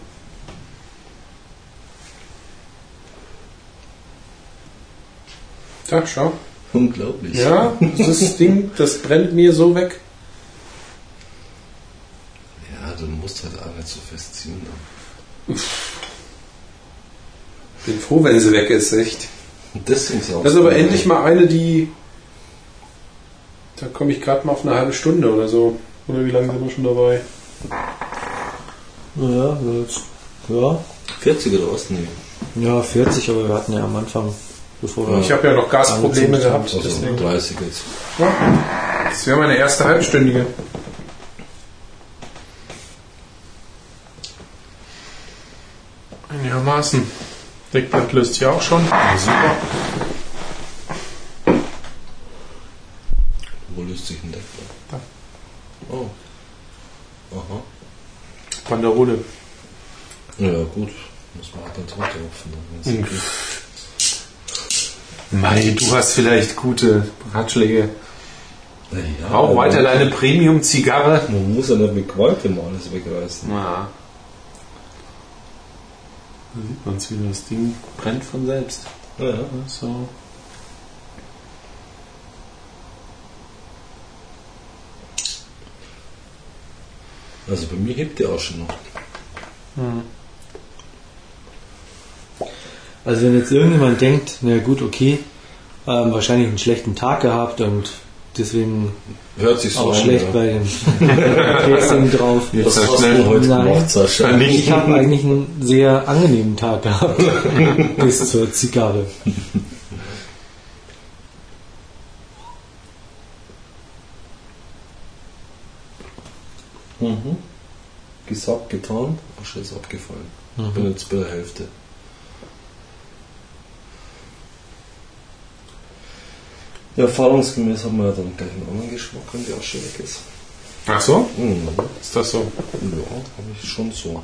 Da, schau. Unglaublich. Ja, das Ding, das brennt mir so weg. Ja, du musst halt auch nicht so festziehen. Dann. Bin froh, wenn sie weg ist, echt. Auch Das ist aber endlich mal eine, die. Da komme ich gerade mal auf eine halbe Stunde oder so. Oder wie lange sind wir schon dabei? Naja, jetzt, ja. 40 oder was? Nee. Ja, 40, aber wir hatten ja am Anfang, bevor wir. Ich habe ja noch Gasprobleme gehabt. Also deswegen. 30 jetzt. Ja, das wäre meine erste halbstündige. Einigermaßen. Deckblatt löst sich auch schon. Ja, super. Wo löst sich ein Deckblatt? Da. Oh. Aha. Banderole. Ja, gut. Muss man halt dann. Dann Mhm. Mei, du hast vielleicht gute Ratschläge. Naja, Rauch weiter deine Premium-Zigarre. Man muss ja nicht mit Gewalt immer alles wegreißen. Ja. Da sieht man es wieder, das Ding brennt von selbst. Ja. So. Also bei mir hebt die Asche noch. Also wenn jetzt irgendjemand denkt, na gut, okay, ähm, wahrscheinlich einen schlechten Tag gehabt und deswegen Hört sich so auch an. schlecht ja. bei dem Casing drauf. Was so hast schnell du heute Nein. gemacht, Sascha? Ich habe eigentlich einen sehr angenehmen Tag gehabt bis zur Zigarre. Mhm. Gesagt, getan, Asche ist abgefallen. Mhm. Bin jetzt bei der Hälfte. Ja, erfahrungsgemäß haben wir ja dann gleich einen anderen Geschmack, wenn die Asche weg ist. Ach so? Mhm. Ist das so? Ja, habe ich schon so.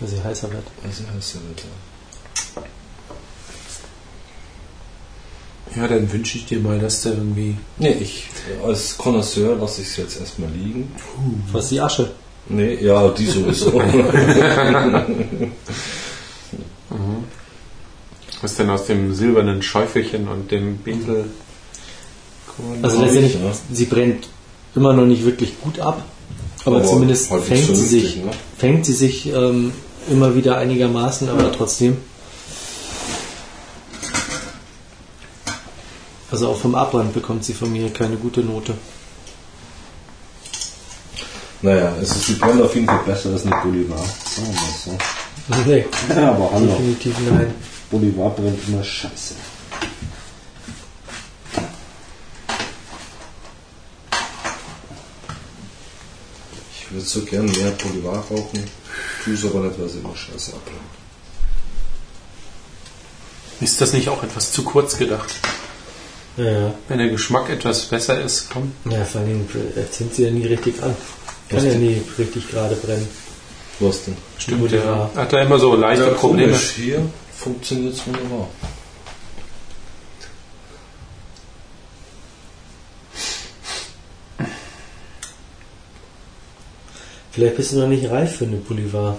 Weil sie heißer wird. Also heißt ja nicht. ja. Ja, dann wünsche ich dir mal, dass du irgendwie. Nee, ich als Connoisseur lasse ich es jetzt erstmal liegen. Was ist die Asche? Nee, ja, die sowieso. Was denn aus dem silbernen Schäufelchen und dem Binkel? Also letztendlich, ich, ja. sie brennt immer noch nicht wirklich gut ab, aber, Aber zumindest fängt sie sich, ne? fängt sie sich ähm, immer wieder einigermaßen, aber trotzdem. Also auch vom Abbrand bekommt sie von mir keine gute Note. naja, es ist die brennt auf jeden Fall besser als eine Bolivar. Sagen wir mal so. Nee, Ja, aber hallo. definitiv nein. Bolivar brennt immer scheiße. Ich würde so gern mehr Bolivar rauchen, tue es aber nicht, weil sie immer scheiße abbrennt. Ist das nicht auch etwas zu kurz gedacht? Ja, Wenn der Geschmack etwas besser ist, komm. ja vor allem äh, zündet sie ja nie richtig an. Kann Was ja nie richtig gerade brennen. Was denn? Stimmt, der hat da immer so leichte Probleme. komisch, hier funktioniert es wunderbar. Vielleicht bist du noch nicht reif für eine Bolivar.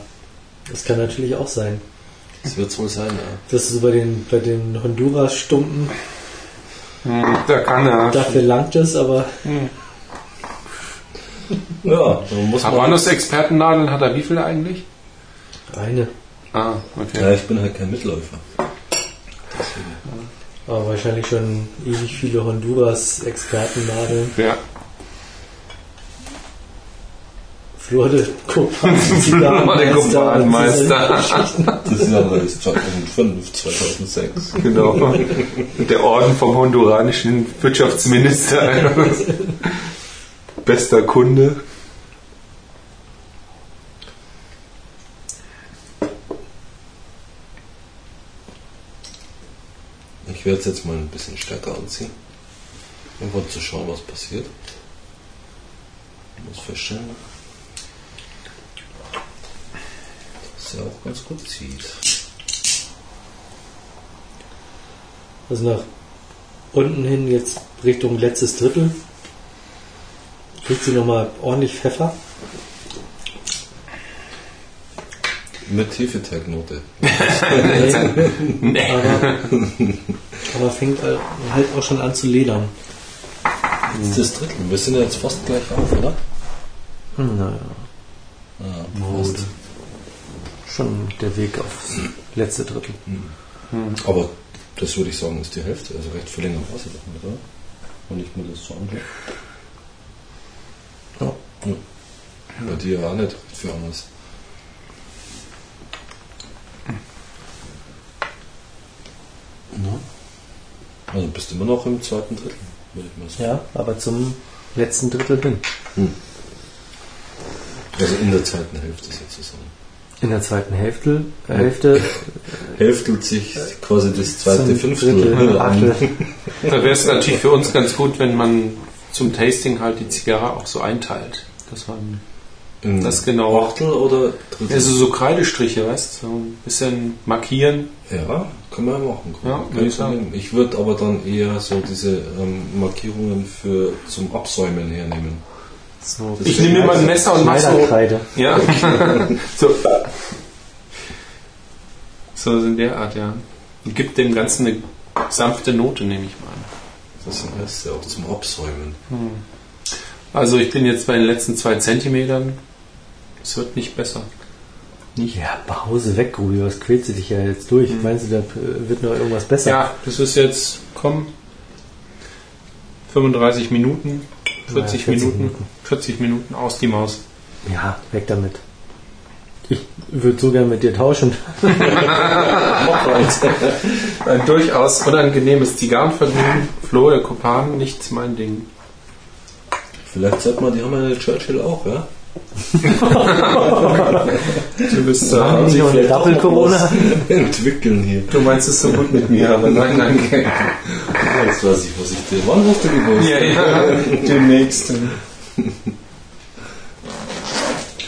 Das kann natürlich auch sein. Das wird es wohl sein, ja. Das ist so bei den, bei den Honduras-Stumpen, Hm, Da kann er. dafür langt es, aber Ja, dann muss man. Habanos-Expertennadeln hat er wie viele eigentlich? eine. Ah, okay. Ja, ich bin halt kein Mitläufer. Aber wahrscheinlich schon ewig viele Honduras-Expertennadeln. Ja. Der Kumpanmeister. Das ist aber das 2005, 2006. Genau. Der Orden vom honduranischen Wirtschaftsminister. Bester Kunde. Ich werde es jetzt mal ein bisschen stärker anziehen. Einfach zu schauen, was passiert. Ich muss feststellen, dass er auch ganz gut zieht. Also nach unten hin jetzt Richtung letztes Drittel. Kriegt sie nochmal ordentlich Pfeffer. Mit Hefeteignote. Aber, aber fängt halt auch schon an zu ledern. Jetzt das Drittel. Wir sind ja jetzt fast gleich auf, oder? Naja, Ja, gut. Schon der Weg aufs letzte Drittel. Aber das würde ich sagen, ist die Hälfte. Also recht viel länger war sie doch nicht, oder? Wenn ich mir das so anschaue. Ja. Ja. Bei dir auch nicht recht viel anders. Ja. Also bist du immer noch im zweiten Drittel, würde ich mal sagen. Ja, aber zum letzten Drittel hin. Also in der zweiten Hälfte sozusagen. In der zweiten Hälfte, äh, Hälfte Hälftelt sich quasi das zweite Fünftel an. Achtel. Da wäre es natürlich für uns ganz gut, wenn man zum Tasting halt die Zigarre auch so einteilt. Dass man In Das genau. Achtel oder Drittel? also so Kreidestriche, weißt du, so ein bisschen markieren. ja, kann man ja machen. Ja, würde ich sagen. Ich würde aber dann eher so diese ähm, Markierungen für zum Absäumen hernehmen. So, Ich nehme mir mal ein Messer und mach so. Ja. so. So in der Art, ja. Und gibt dem Ganzen eine sanfte Note, nehme ich mal an. Das heißt ja auch zum Absäumen. Also ich bin jetzt bei den letzten zwei Zentimetern. Es wird nicht besser. Ja, Pause weg, Rudi, was quälst du dich ja jetzt durch? Meinst du, da wird noch irgendwas besser? Ja, das ist jetzt, komm, 35 Minuten, 40, Ja, 40 Minuten, Minuten. 40 Minuten aus die Maus. Ja, weg damit. Ich würde so gern mit dir tauschen. Ein durchaus unangenehmes Zigarrenvergnügen. Flo, der Kopan, nicht mein Ding. Vielleicht sagt man, die haben eine Churchill auch, ja? Du bist Haben die noch eine Doppel-Corona? entwickeln hier. Du meinst es so gut mit mir, aber nein, danke. Jetzt weiß ich, was ich dir. Wann hast du gewusst? Ja, ja, demnächst.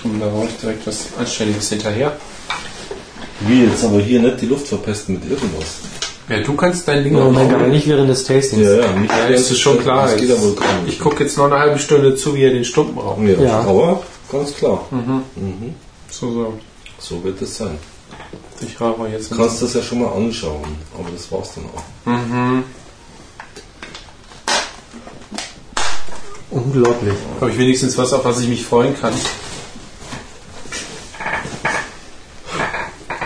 Komm, da hau ich direkt was Anständiges hinterher. Wie jetzt aber hier nicht die Luft verpesten mit irgendwas. Ja, du kannst dein Ding noch aber nicht während des Tastings. Ja, ja, nicht Ja, ist es schon klar. Das geht wohl kaum. Ich gucke jetzt noch eine halbe Stunde zu, wie er den Stumpen raucht. Ja, Ja. aber ganz klar. Mhm. So, so. So wird es sein. Ich rauche jetzt. Du kannst das ja schon mal anschauen, aber das war's dann auch. Mhm. Unglaublich. Habe ich wenigstens was, auf was ich mich freuen kann.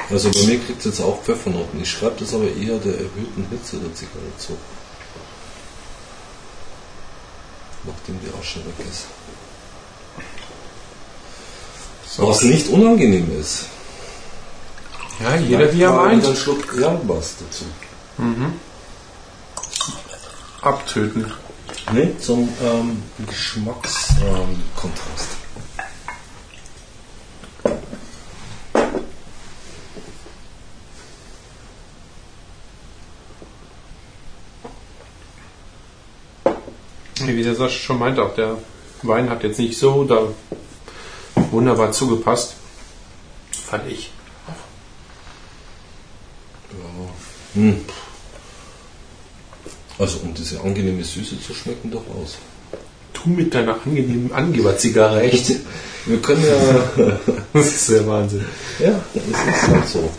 Also bei mir kriegt es jetzt auch Pfeffernoten. Ich schreibe das aber eher der erhöhten Hitze der Zigarre zu. Nachdem die schon weg ist. So. Was nicht unangenehm ist. Ja, jeder wie er meint. Einen Schluck Jambas dazu. Abtöten. Ne, zum ähm, Geschmackskontrast. Ähm, Wie der Sascha schon meinte, auch der Wein hat jetzt nicht so da wunderbar zugepasst. Fand ich. Ja. Hm. Also um diese angenehme Süße zu schmecken, durchaus. Du mit deiner angenehmen Angeberzigarre, echt. Wir können ja. Das ist der Wahnsinn. ja, es ist halt so.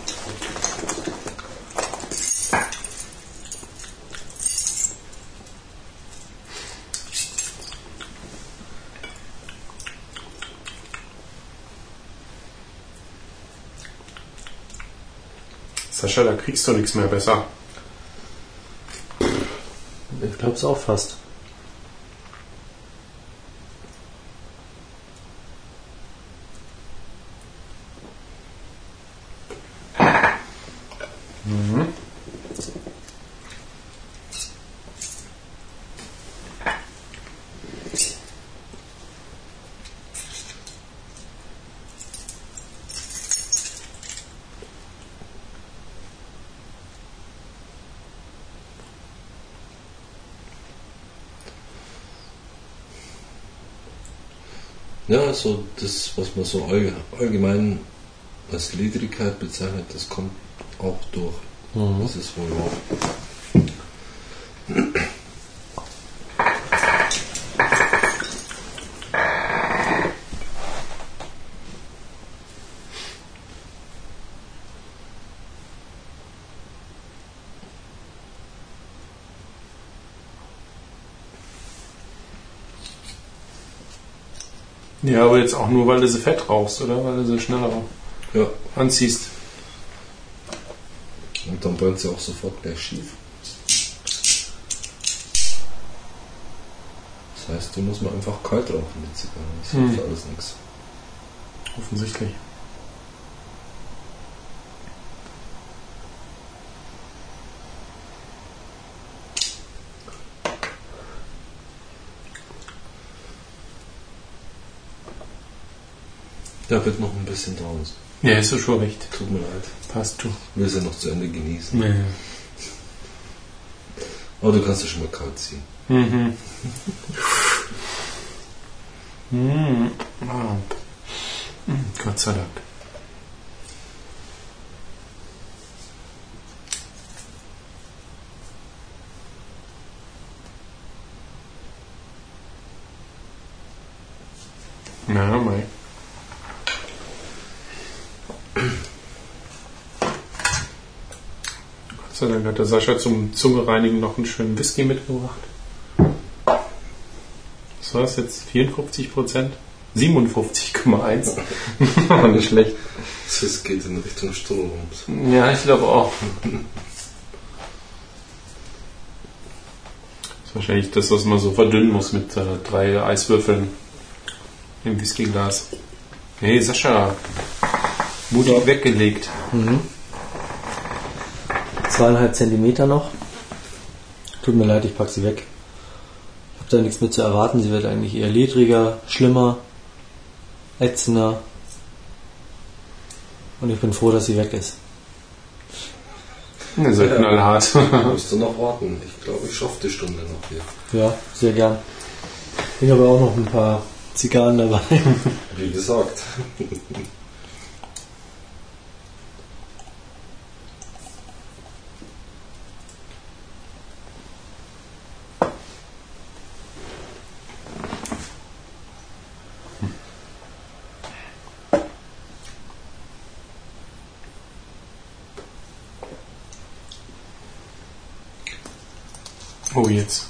Sascha, da kriegst du nichts mehr besser. Ich glaube es auch fast. Ja, so das, was man so all, allgemein als Ledrigkeit bezeichnet, das kommt auch durch. Das ist wohl wahr. Ja, aber jetzt auch nur, weil du sie fett rauchst, oder? Weil du sie schneller Ja, anziehst. und dann brennt sie auch sofort gleich schief. Das heißt, die muss man einfach kalt rauchen, die Zigarre. Das Hm. hilft alles nichts. Offensichtlich. Da wird noch ein bisschen dauern. Ja, ist du schon recht. Tut mir leid. Passt du. Ich will es ja noch zu Ende genießen. Ja. Aber du kannst ja schon mal kalt ziehen. Mhm. Mhm. Ah. Mhm, Gott sei Dank. Na, mei. Gott sei Dank hat der Sascha zum Zungereinigen noch einen schönen Whisky mitgebracht. Was war das jetzt? 54 Prozent? 57,1. War nicht schlecht. Das geht in Richtung Sturms. Ja, ich glaube auch. Das ist wahrscheinlich das, was man so verdünnen muss mit äh, drei Eiswürfeln im Whiskyglas. Hey, Sascha. Mutig weggelegt. Zweieinhalb Zentimeter noch. Tut mir leid, ich pack sie weg. Ich habe da nichts mit zu erwarten. Sie wird eigentlich eher ledriger, schlimmer, ätzender. Und ich bin froh, dass sie weg ist. Ihr seid Ja. knallhart. Musst du noch warten. Ich glaube, ich schaffe die Stunde noch hier. Ja, sehr gern. Ich habe auch noch ein paar Zigarren dabei. Wie gesagt. Oh, jetzt.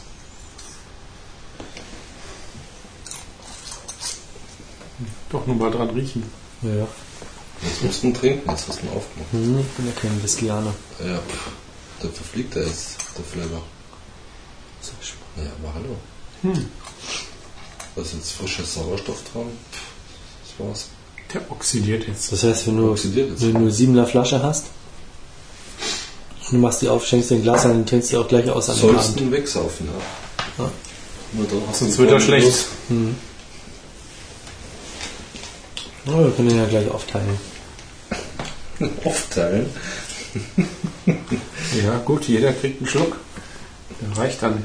Doch riechen. Ja. Jetzt musst du ihn trinken. Jetzt hast du ihn aufgemacht. Hm, ich bin ja kein Whiskyaner. Ja, pff. Da verfliegt er jetzt, der Flavor. Ja, aber hallo. Hm. Da ist jetzt frischer Sauerstoff dran. Pff, Das war's. Der oxidiert jetzt. Das heißt, wenn du, Oxidiert jetzt. wenn du eine 7er Flasche hast und du machst die auf, schenkst dir ein Glas ein, dann trinkst du die auch gleich aus an dem Sollst Abend. ihn wegsaufen, ja. Ja. Nur dann hast Sonst du wird er schlecht. Durst. Ja, wir können den ja gleich aufteilen. Aufteilen. Ja, gut, jeder kriegt einen Schluck. Der reicht dann.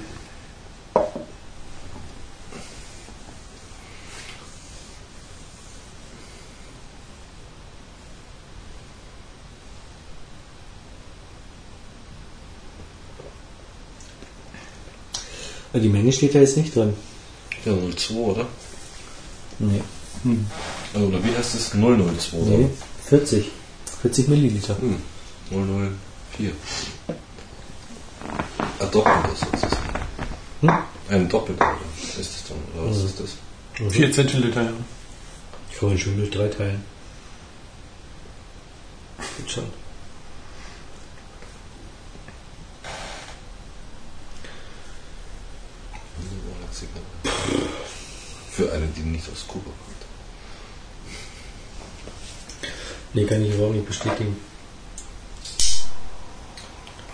Die Menge steht da jetzt nicht drin. Ja, 02, oder? Nee. Also, Oder wie heißt es? 002, oder? nee. 40. 40 Milliliter. Hm. 004. Ein Doppelter sozusagen. Hm? Ein Doppelter, oder? Ist das dann? Oder was ist das? Vier Zentiliter, ja. Ich kann man schön durch drei teilen. Geht schon. Für eine, die nicht aus Kuba kommt. Nee, kann ich überhaupt nicht bestätigen.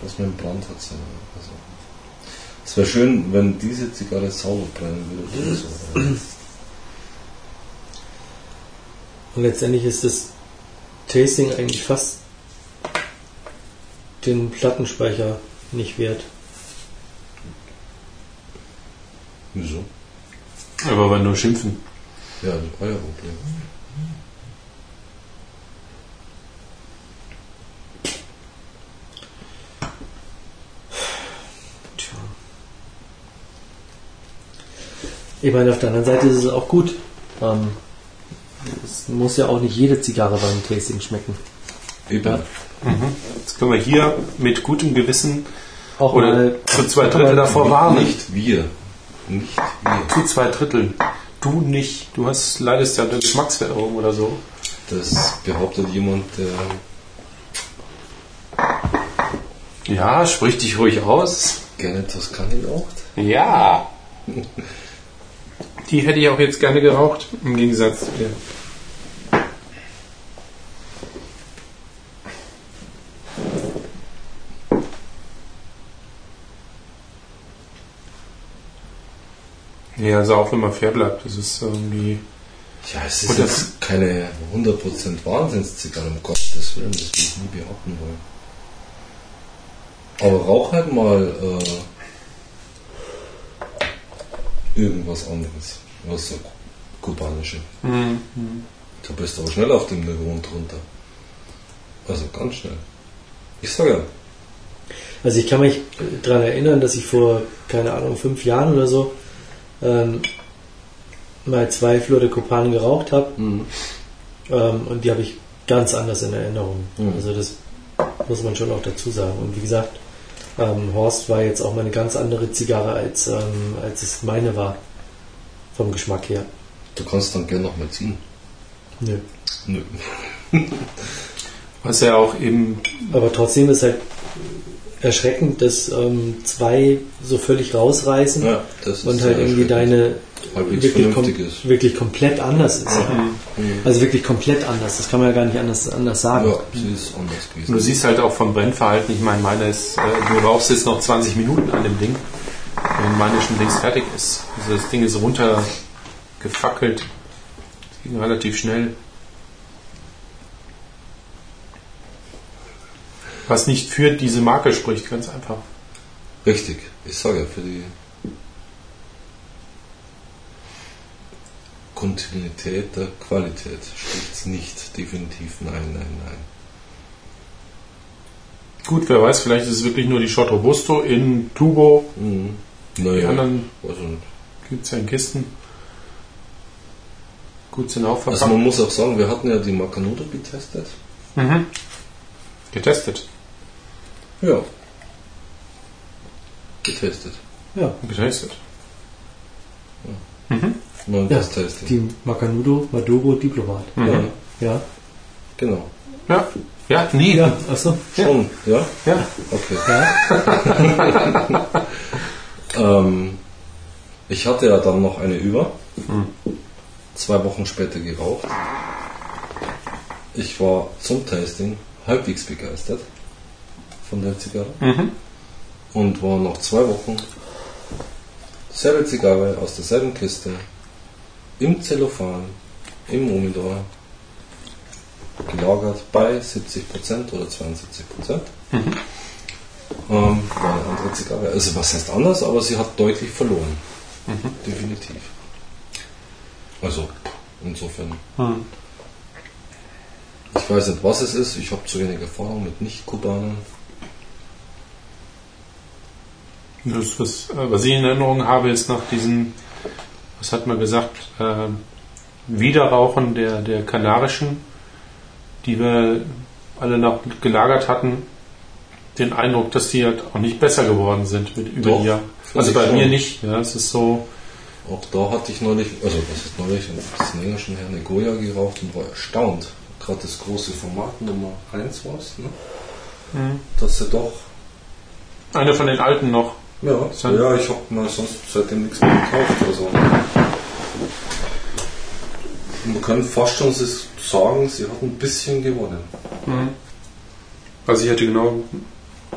Was mit dem Brand hat sie. Also, es wäre schön, wenn diese Zigarre sauber brennen würde. So. Und letztendlich ist das Tasting eigentlich fast den Plattenspeicher nicht wert. Wieso? Aber wenn nur schimpfen. Ja, das war ja Problem. Ich meine, auf der anderen Seite ist es auch gut. Ähm, es muss ja auch nicht jede Zigarre beim Tasting schmecken. Eben. Ja. Jetzt können wir hier mit gutem Gewissen Auch oder mal zu zwei auch Drittel davor warnen. Nicht wir. Nicht wir. Zu zwei Drittel. Du nicht. Du hast leidest ja eine Geschmacksverirrung oder so. Das behauptet jemand, der. Ja, sprich dich ruhig aus. gerne Toskani raucht. Ja. Die hätte ich auch jetzt gerne geraucht, im Gegensatz zu dir. Ja, also auch wenn man fair bleibt, das ist irgendwie Ja, es ist das- jetzt keine 100% Wahnsinnszigarre, um Gottes Willen, das will ich nie behaupten wollen. Aber rauch halt mal äh, irgendwas anderes, was so kubanische. Mhm. Da bist du aber schnell auf dem Niveau und drunter. Also ganz schnell. Ich sag ja, Also ich kann mich daran erinnern, dass ich vor, keine Ahnung, fünf Jahren oder so ähm, mal zwei Flor de Copan geraucht habe mhm. ähm, und die habe ich ganz anders in Erinnerung. Mhm. Also das muss man schon auch dazu sagen. Und wie gesagt, ähm, Horst war jetzt auch mal eine ganz andere Zigarre, als, ähm, als es meine war. Vom Geschmack her. du kannst dann gerne noch mal ziehen. Nö. Nö. Was ja auch eben, Aber trotzdem ist halt erschreckend, dass ähm, zwei so völlig rausreißen Ja, und halt irgendwie deine wirklich, kom ist. wirklich komplett anders ist. Mhm. Also wirklich komplett anders. Das kann man ja gar nicht anders, anders sagen. Ja, sie ist anders gewesen. du siehst halt auch vom Brennverhalten, ich meine, meine ist, äh, du rauchst jetzt noch 20 Minuten an dem Ding, wenn meine schon längst fertig ist. Also das Ding ist runtergefackelt, das ging relativ schnell. Was nicht für diese Marke spricht, ganz einfach. Richtig, ich sage ja, für die Kontinuität der Qualität spricht es nicht. Definitiv nein, nein, nein. Gut, wer weiß, vielleicht ist es wirklich nur die Shot Robusto in Tubo. Mhm. Die Naja, anderen also, gibt es ja in Kisten. Gut sind auch also verpackt. man muss auch sagen, wir hatten ja die Macanudo getestet. mhm. Getestet. Ja. Getestet. Ja. Getestet. Nur Ja, das Testing. die Macanudo Maduro Diplomat. Ja, Ja. genau. Ja. Ja, nee. Ja, achso. Schon, ja? Ja. Okay. Ja. Ähm, ich hatte ja dann noch eine über. Zwei Wochen später geraucht. Ich war zum Tasting halbwegs begeistert von der Zigarre. Mhm. Und war noch zwei Wochen selbe Zigarre aus derselben Kiste im Zellophan, im Humidor gelagert bei 70% oder 72%. Ähm, war eine andere Zigarre. Also was heißt anders, aber sie hat deutlich verloren. Definitiv. Also insofern. Hm. Ich weiß nicht, was es ist. Ich habe zu wenig Erfahrung mit Nicht-Kubanern. Das, was, äh, was ich in Erinnerung habe, ist nach diesen, was hat man gesagt, äh, Wiederrauchen der, der kanarischen, die wir alle noch gelagert hatten, den Eindruck, dass die halt auch nicht besser geworden sind mit über Doch, finde Also bei schon. mir nicht. Ja, es ist so, Auch da hatte ich neulich, also was ist neulich, ein bisschen länger schon her, eine Goya geraucht und war erstaunt. Gerade das große Format Nummer 1 war es, ne? dass sie doch eine von den alten noch. Ja, Dann- ja ich habe mal sonst seitdem nichts mehr gekauft. Also. Man kann fast schon sagen, sie hat ein bisschen gewonnen. Also ich hatte genau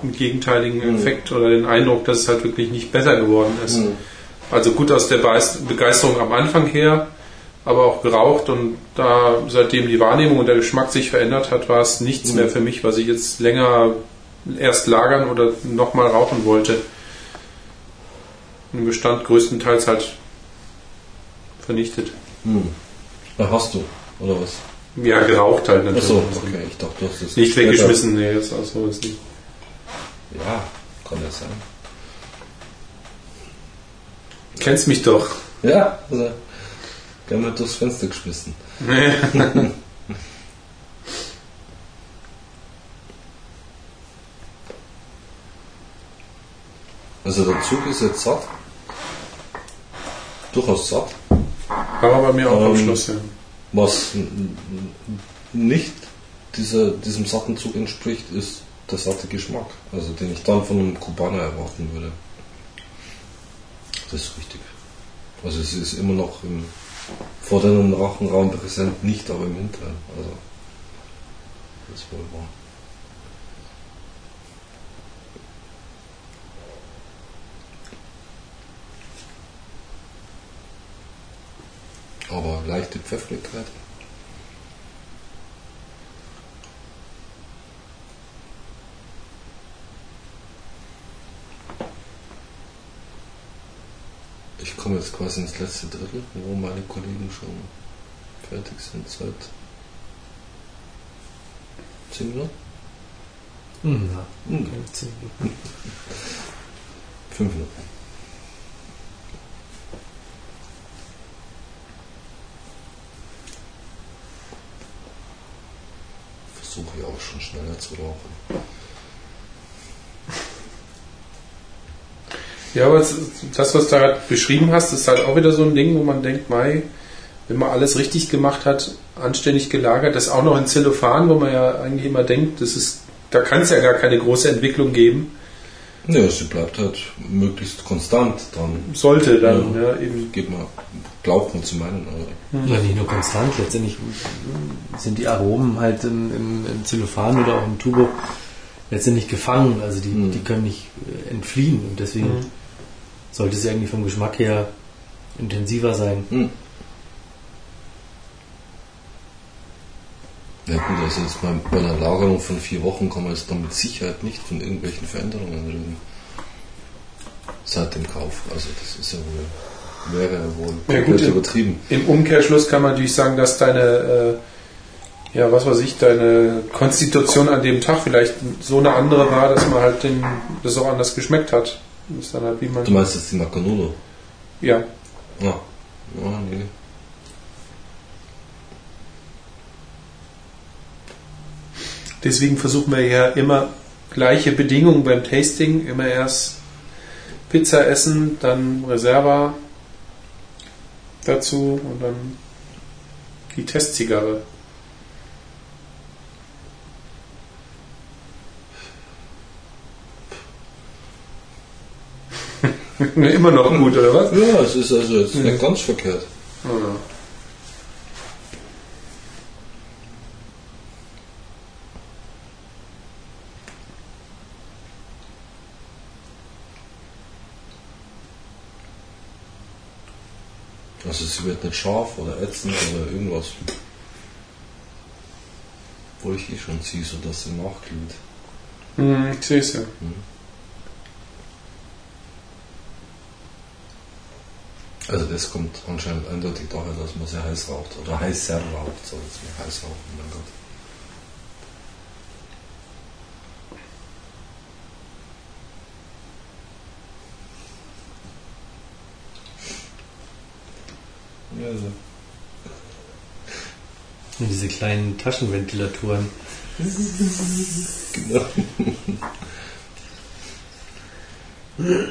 einen gegenteiligen Mhm. Effekt oder den Eindruck, dass es halt wirklich nicht besser geworden ist. Mhm. Also gut aus der Begeisterung am Anfang her, aber auch geraucht und da seitdem die Wahrnehmung und der Geschmack sich verändert hat, war es nichts Mhm. mehr für mich, was ich jetzt länger erst lagern oder nochmal rauchen wollte. Den Bestand größtenteils halt vernichtet. Hm. Na, hast du, oder was? Ja, geraucht halt natürlich. Achso, okay, ich dachte, es Nicht weggeschmissen, nee, das auch so ist nicht. Ja, kann ja sein. Kennst mich doch. Ja, also, gerne durchs Fenster geschmissen. Also der Zug ist jetzt satt. Durchaus satt. War bei mir auch am Ähm, Schluss, ja. Was nicht dieser, diesem satten Zug entspricht, ist der satte Geschmack. Also den ich dann von einem Kubaner erwarten würde. Das ist richtig. Also es ist immer noch im vorderen Rachenraum präsent, nicht aber im hinteren. Also das ist wohl wahr. Aber leichte Pfeffrigkeit. Ich komme jetzt quasi ins letzte Drittel, wo meine Kollegen schon fertig sind seit 10 Minuten. Hm, ja. Hm. keine zehn. 5 Minuten. Versuche ich auch schon schneller zu rauchen. Ja, aber das, was du gerade beschrieben hast, ist halt auch wieder so ein Ding, wo man denkt, Mai, wenn man alles richtig gemacht hat, anständig gelagert, das auch noch in Zellophan, wo man ja eigentlich immer denkt, das ist, da kann es ja gar keine große Entwicklung geben. Ja, sie bleibt halt möglichst konstant dran. Sollte dann, ja, eben. Geht mal, glaubt man zu meinen. Aber Ja, nicht nur konstant, letztendlich sind die Aromen halt im, im, im Zellophan oder auch im Tubo letztendlich gefangen, also die, Mhm. die können nicht äh, entfliehen und deswegen Mhm. sollte sie eigentlich vom Geschmack her intensiver sein. Hm. Ja gut, also jetzt bei, bei einer Lagerung von vier Wochen kann man jetzt dann mit Sicherheit nicht von irgendwelchen Veränderungen reden. Seit dem Kauf. Also das ist ja wohl, ja wohl Ja, gut, im- übertrieben. Im Umkehrschluss kann man natürlich sagen, dass deine, äh, ja, was weiß ich, deine Konstitution an dem Tag vielleicht so eine andere war, dass man halt den, das auch anders geschmeckt hat. Das ist dann halt wie man. Du meinst jetzt die Macanudo? Ja. Ja. Ja, nee. Deswegen versuchen wir ja immer gleiche Bedingungen beim Tasting. Immer erst Pizza essen, dann Reserva dazu und dann die Testzigarre. immer noch gut, oder was? Ja, es ist also jetzt nicht ganz verkehrt. Ja. Sie wird nicht scharf oder ätzend oder irgendwas. Wo ich eh schon sehe, so dass sie nachglüht. Hm, ich sehe es ja. Also das kommt anscheinend eindeutig daher, dass man sehr heiß raucht. Oder heißer raucht, soll jetzt heiß rauchen, mein Gott. Also. Und diese kleinen Taschenventilatoren. Genau.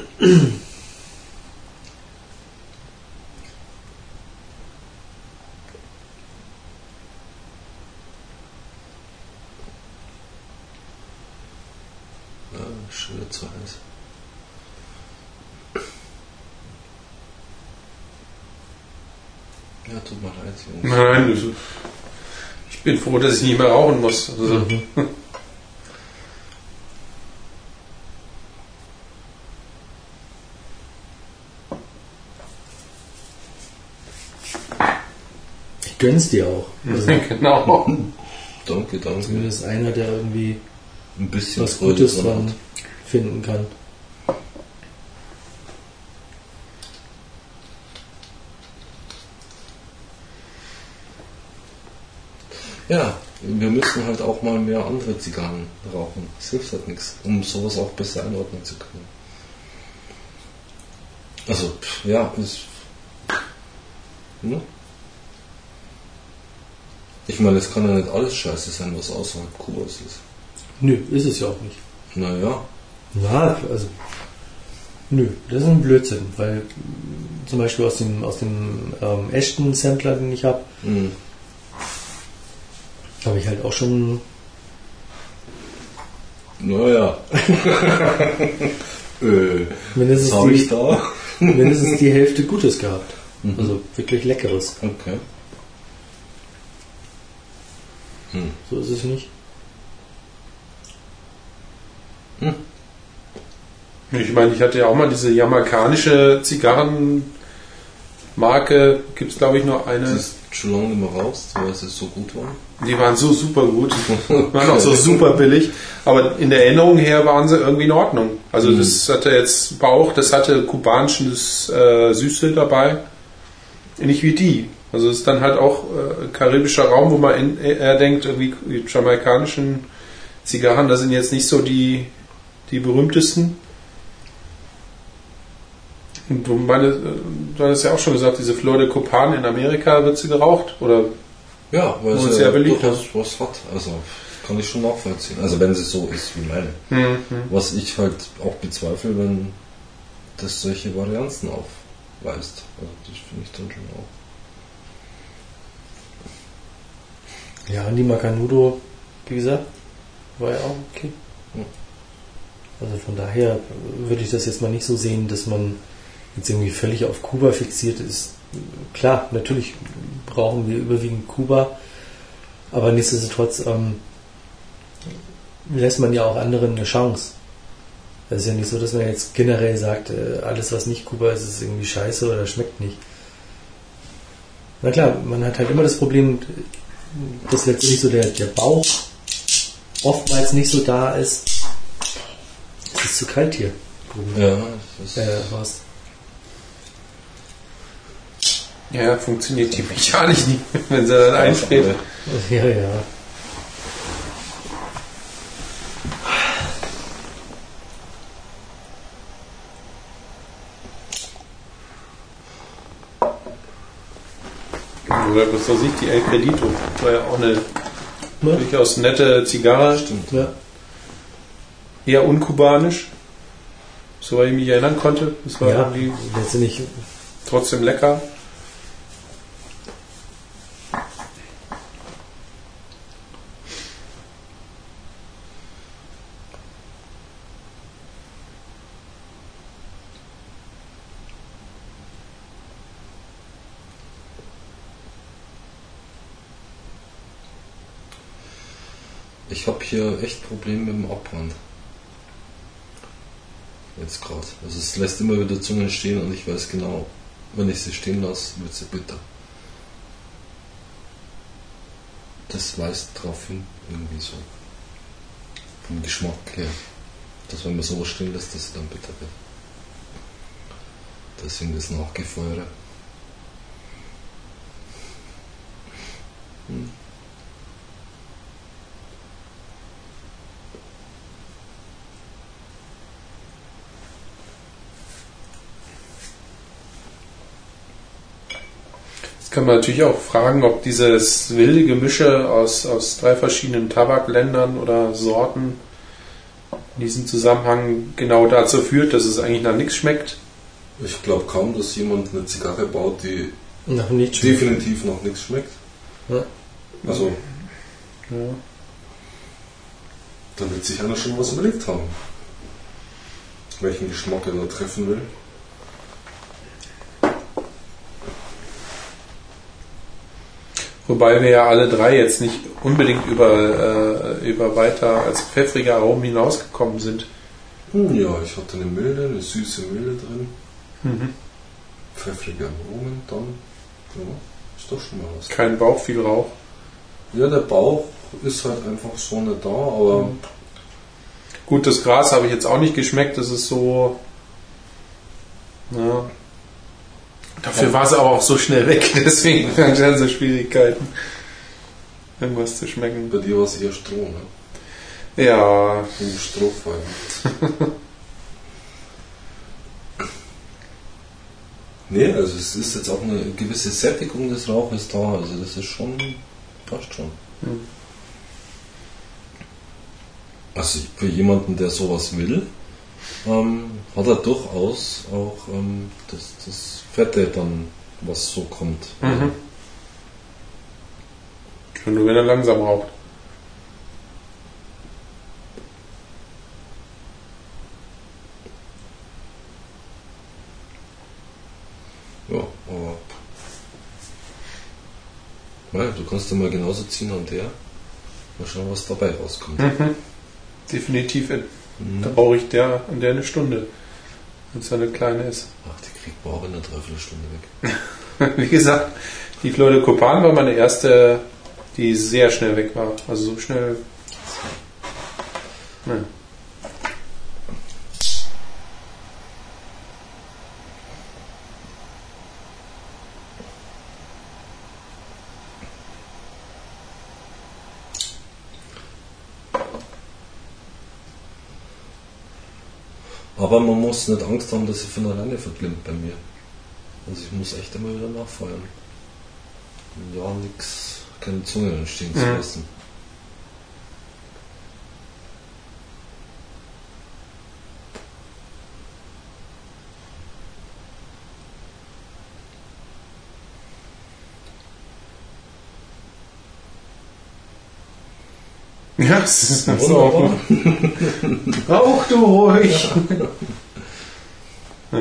Ja, schon wieder zu heiß. Ja, tut mir leid, Jungs. Nein, das ist- ich bin froh, dass ich nicht mehr rauchen muss. Also, Ich gönn's dir auch. Also, genau. Danke, danke. zumindest einer, der irgendwie Ein bisschen was Freude Gutes dran dran hat. finden kann. Ja, wir müssen halt auch andere Zigarren rauchen. Das hilft halt nichts, um sowas auch besser einordnen zu können. Also, pff, ja, ist. Ne? Ich meine, es kann ja nicht alles scheiße sein, was außerhalb Kubas ist. Nö, ist es ja auch nicht. Naja, Na, also. Nö, das ist ein Blödsinn, weil zum Beispiel aus dem, aus dem ähm, echten Sampler, den ich habe, hm, habe ich halt auch schon naja. äh, mindestens, habe ich die, da? mindestens die Hälfte Gutes gehabt. Mhm. Also wirklich Leckeres. Okay. Hm. So ist es nicht. Ich meine, ich hatte ja auch mal diese jamaikanische Zigarren Marke gibt es, glaube ich, nur eine. Das ist schon lange nicht mehr raus, weil es so gut war. Die waren so super gut, waren auch so super billig, aber in der Erinnerung her waren sie irgendwie in Ordnung. Also das hatte jetzt Bauch, das hatte kubanisches äh, Süße dabei, nicht wie die. Also es ist dann halt auch äh, karibischer Raum, wo man in, eher denkt, irgendwie die jamaikanischen Zigarren, das sind jetzt nicht so die, die berühmtesten. Und du, meine, äh, du hattest ja auch schon gesagt, diese Flor de Copan in Amerika wird sie geraucht, oder Ja, weil ja sehr beliebt durchaus was hat. Also kann ich schon nachvollziehen. Also wenn sie so ist wie meine. Was ich halt auch bezweifle, wenn das solche Varianzen aufweist. Also das finde ich dann schon auch. Ja, und die Macanudo, wie gesagt, war ja auch okay. Also von daher würde ich das jetzt mal nicht so sehen, dass man jetzt irgendwie völlig auf Kuba fixiert ist. Klar, natürlich brauchen wir überwiegend Kuba, aber nichtsdestotrotz ähm, lässt man ja auch anderen eine Chance. Es ist ja nicht so, dass man jetzt generell sagt, äh, alles was nicht Kuba ist, ist irgendwie scheiße oder schmeckt nicht. Na klar, man hat halt immer das Problem, dass letztendlich so der, der Bauch oftmals nicht so da ist. Es ist zu kalt hier. Ja, das Äh, Horst. Ja, funktioniert die mechanisch nicht, wenn sie dann einfriert. Ja, ja. Oder was weiß ich, die El Credito. War ja auch eine Ne? durchaus nette Zigarre. stimmt. Ja. Eher unkubanisch. Soweit ich mich erinnern konnte. Das war ja, irgendwie letztendlich trotzdem lecker. Ich habe hier echt Probleme mit dem Abbrand. Jetzt gerade. Also es lässt immer wieder Zungen stehen und ich weiß genau, wenn ich sie stehen lasse, wird sie bitter. Das weist darauf hin, irgendwie so. Vom Geschmack her. Dass wenn man sowas stehen lässt, dass sie dann bitter wird. Deswegen das Nachgefeuere. Jetzt kann man natürlich auch fragen, ob dieses wilde Gemische aus, aus drei verschiedenen Tabakländern oder Sorten in diesem Zusammenhang genau dazu führt, dass es eigentlich nach nichts schmeckt. Ich glaube kaum, dass jemand eine Zigarre baut, die noch nicht schmeckt. definitiv noch nichts schmeckt. Ja. Also, Ja. da wird sich einer schon was überlegt haben. Welchen Geschmack er da treffen will. Wobei wir ja alle drei jetzt nicht unbedingt über, äh, über weiter als pfeffrige Aromen hinausgekommen sind. Hm, ja, ich hatte eine milde, eine süße Milde drin. Pfeffrige Aromen, dann, ja, ist doch schon mal was. Kein Bauch, viel Rauch. Ja, der Bauch ist halt einfach so nicht da, aber Gut, das Gras habe ich jetzt auch nicht geschmeckt. Das ist so. Ja. Dafür war es aber auch so schnell weg. Deswegen dann so Schwierigkeiten, irgendwas zu schmecken. bei dir war es eher Stroh, ne? Ja, Ein Strohfeuer. nee, also es ist jetzt auch eine gewisse Sättigung des Rauches da, also das ist schon, passt schon. Hm. Also für jemanden, der sowas will, ähm, hat er durchaus auch ähm, das, das Fette dann, was so kommt. Mhm. schon nur wenn er langsam raucht. Ja, aber. Nein, du kannst ja mal genauso ziehen an der. Mal schauen, was dabei rauskommt. Mhm. Definitiv in- Mhm. Da brauche ich der an der eine Stunde, wenn es eine kleine ist. Ach, die kriegt man auch in einer Dreiviertelstunde weg. Wie gesagt, die Flor Copan war meine erste, die sehr schnell weg war. Also so schnell. Ja. Aber man muss nicht Angst haben, dass sie von alleine verklimmt bei mir. Also ich muss echt immer wieder nachfeuern. Ja nichts, keine Zunge entstehen zu Mhm. Ja, es ist. Wunderbar. Rauch du ruhig. Ja.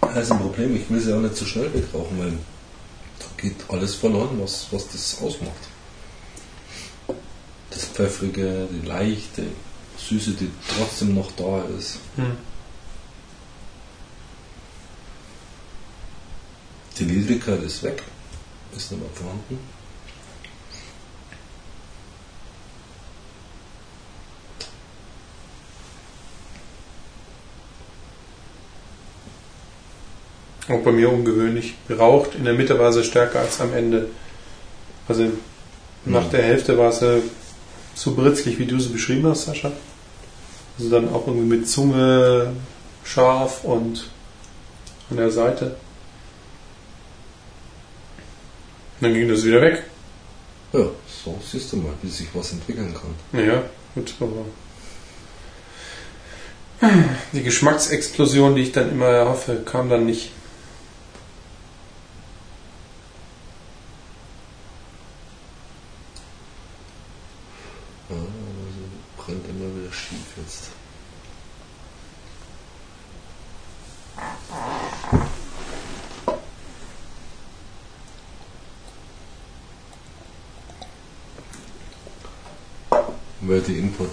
Das ist ein Problem, ich will sie auch nicht zu schnell wegrauchen, weil da geht alles verloren, was, was das ausmacht. Das Pfeffrige, die leichte Süße, die trotzdem noch da ist. Hm. Die Niedrigkeit ist weg, ist nicht mehr vorhanden. Auch bei mir ungewöhnlich. Geraucht, in der Mitte war sie stärker als am Ende. Also nach Mhm. der Hälfte war sie so britzlig, wie du sie beschrieben hast, Sascha. Also dann auch irgendwie mit Zunge scharf und an der Seite. Dann ging das wieder weg. Ja, so siehst du mal, wie sich was entwickeln kann. Ja, gut, aber die Geschmacksexplosion, die ich dann immer erhoffe, kam dann nicht.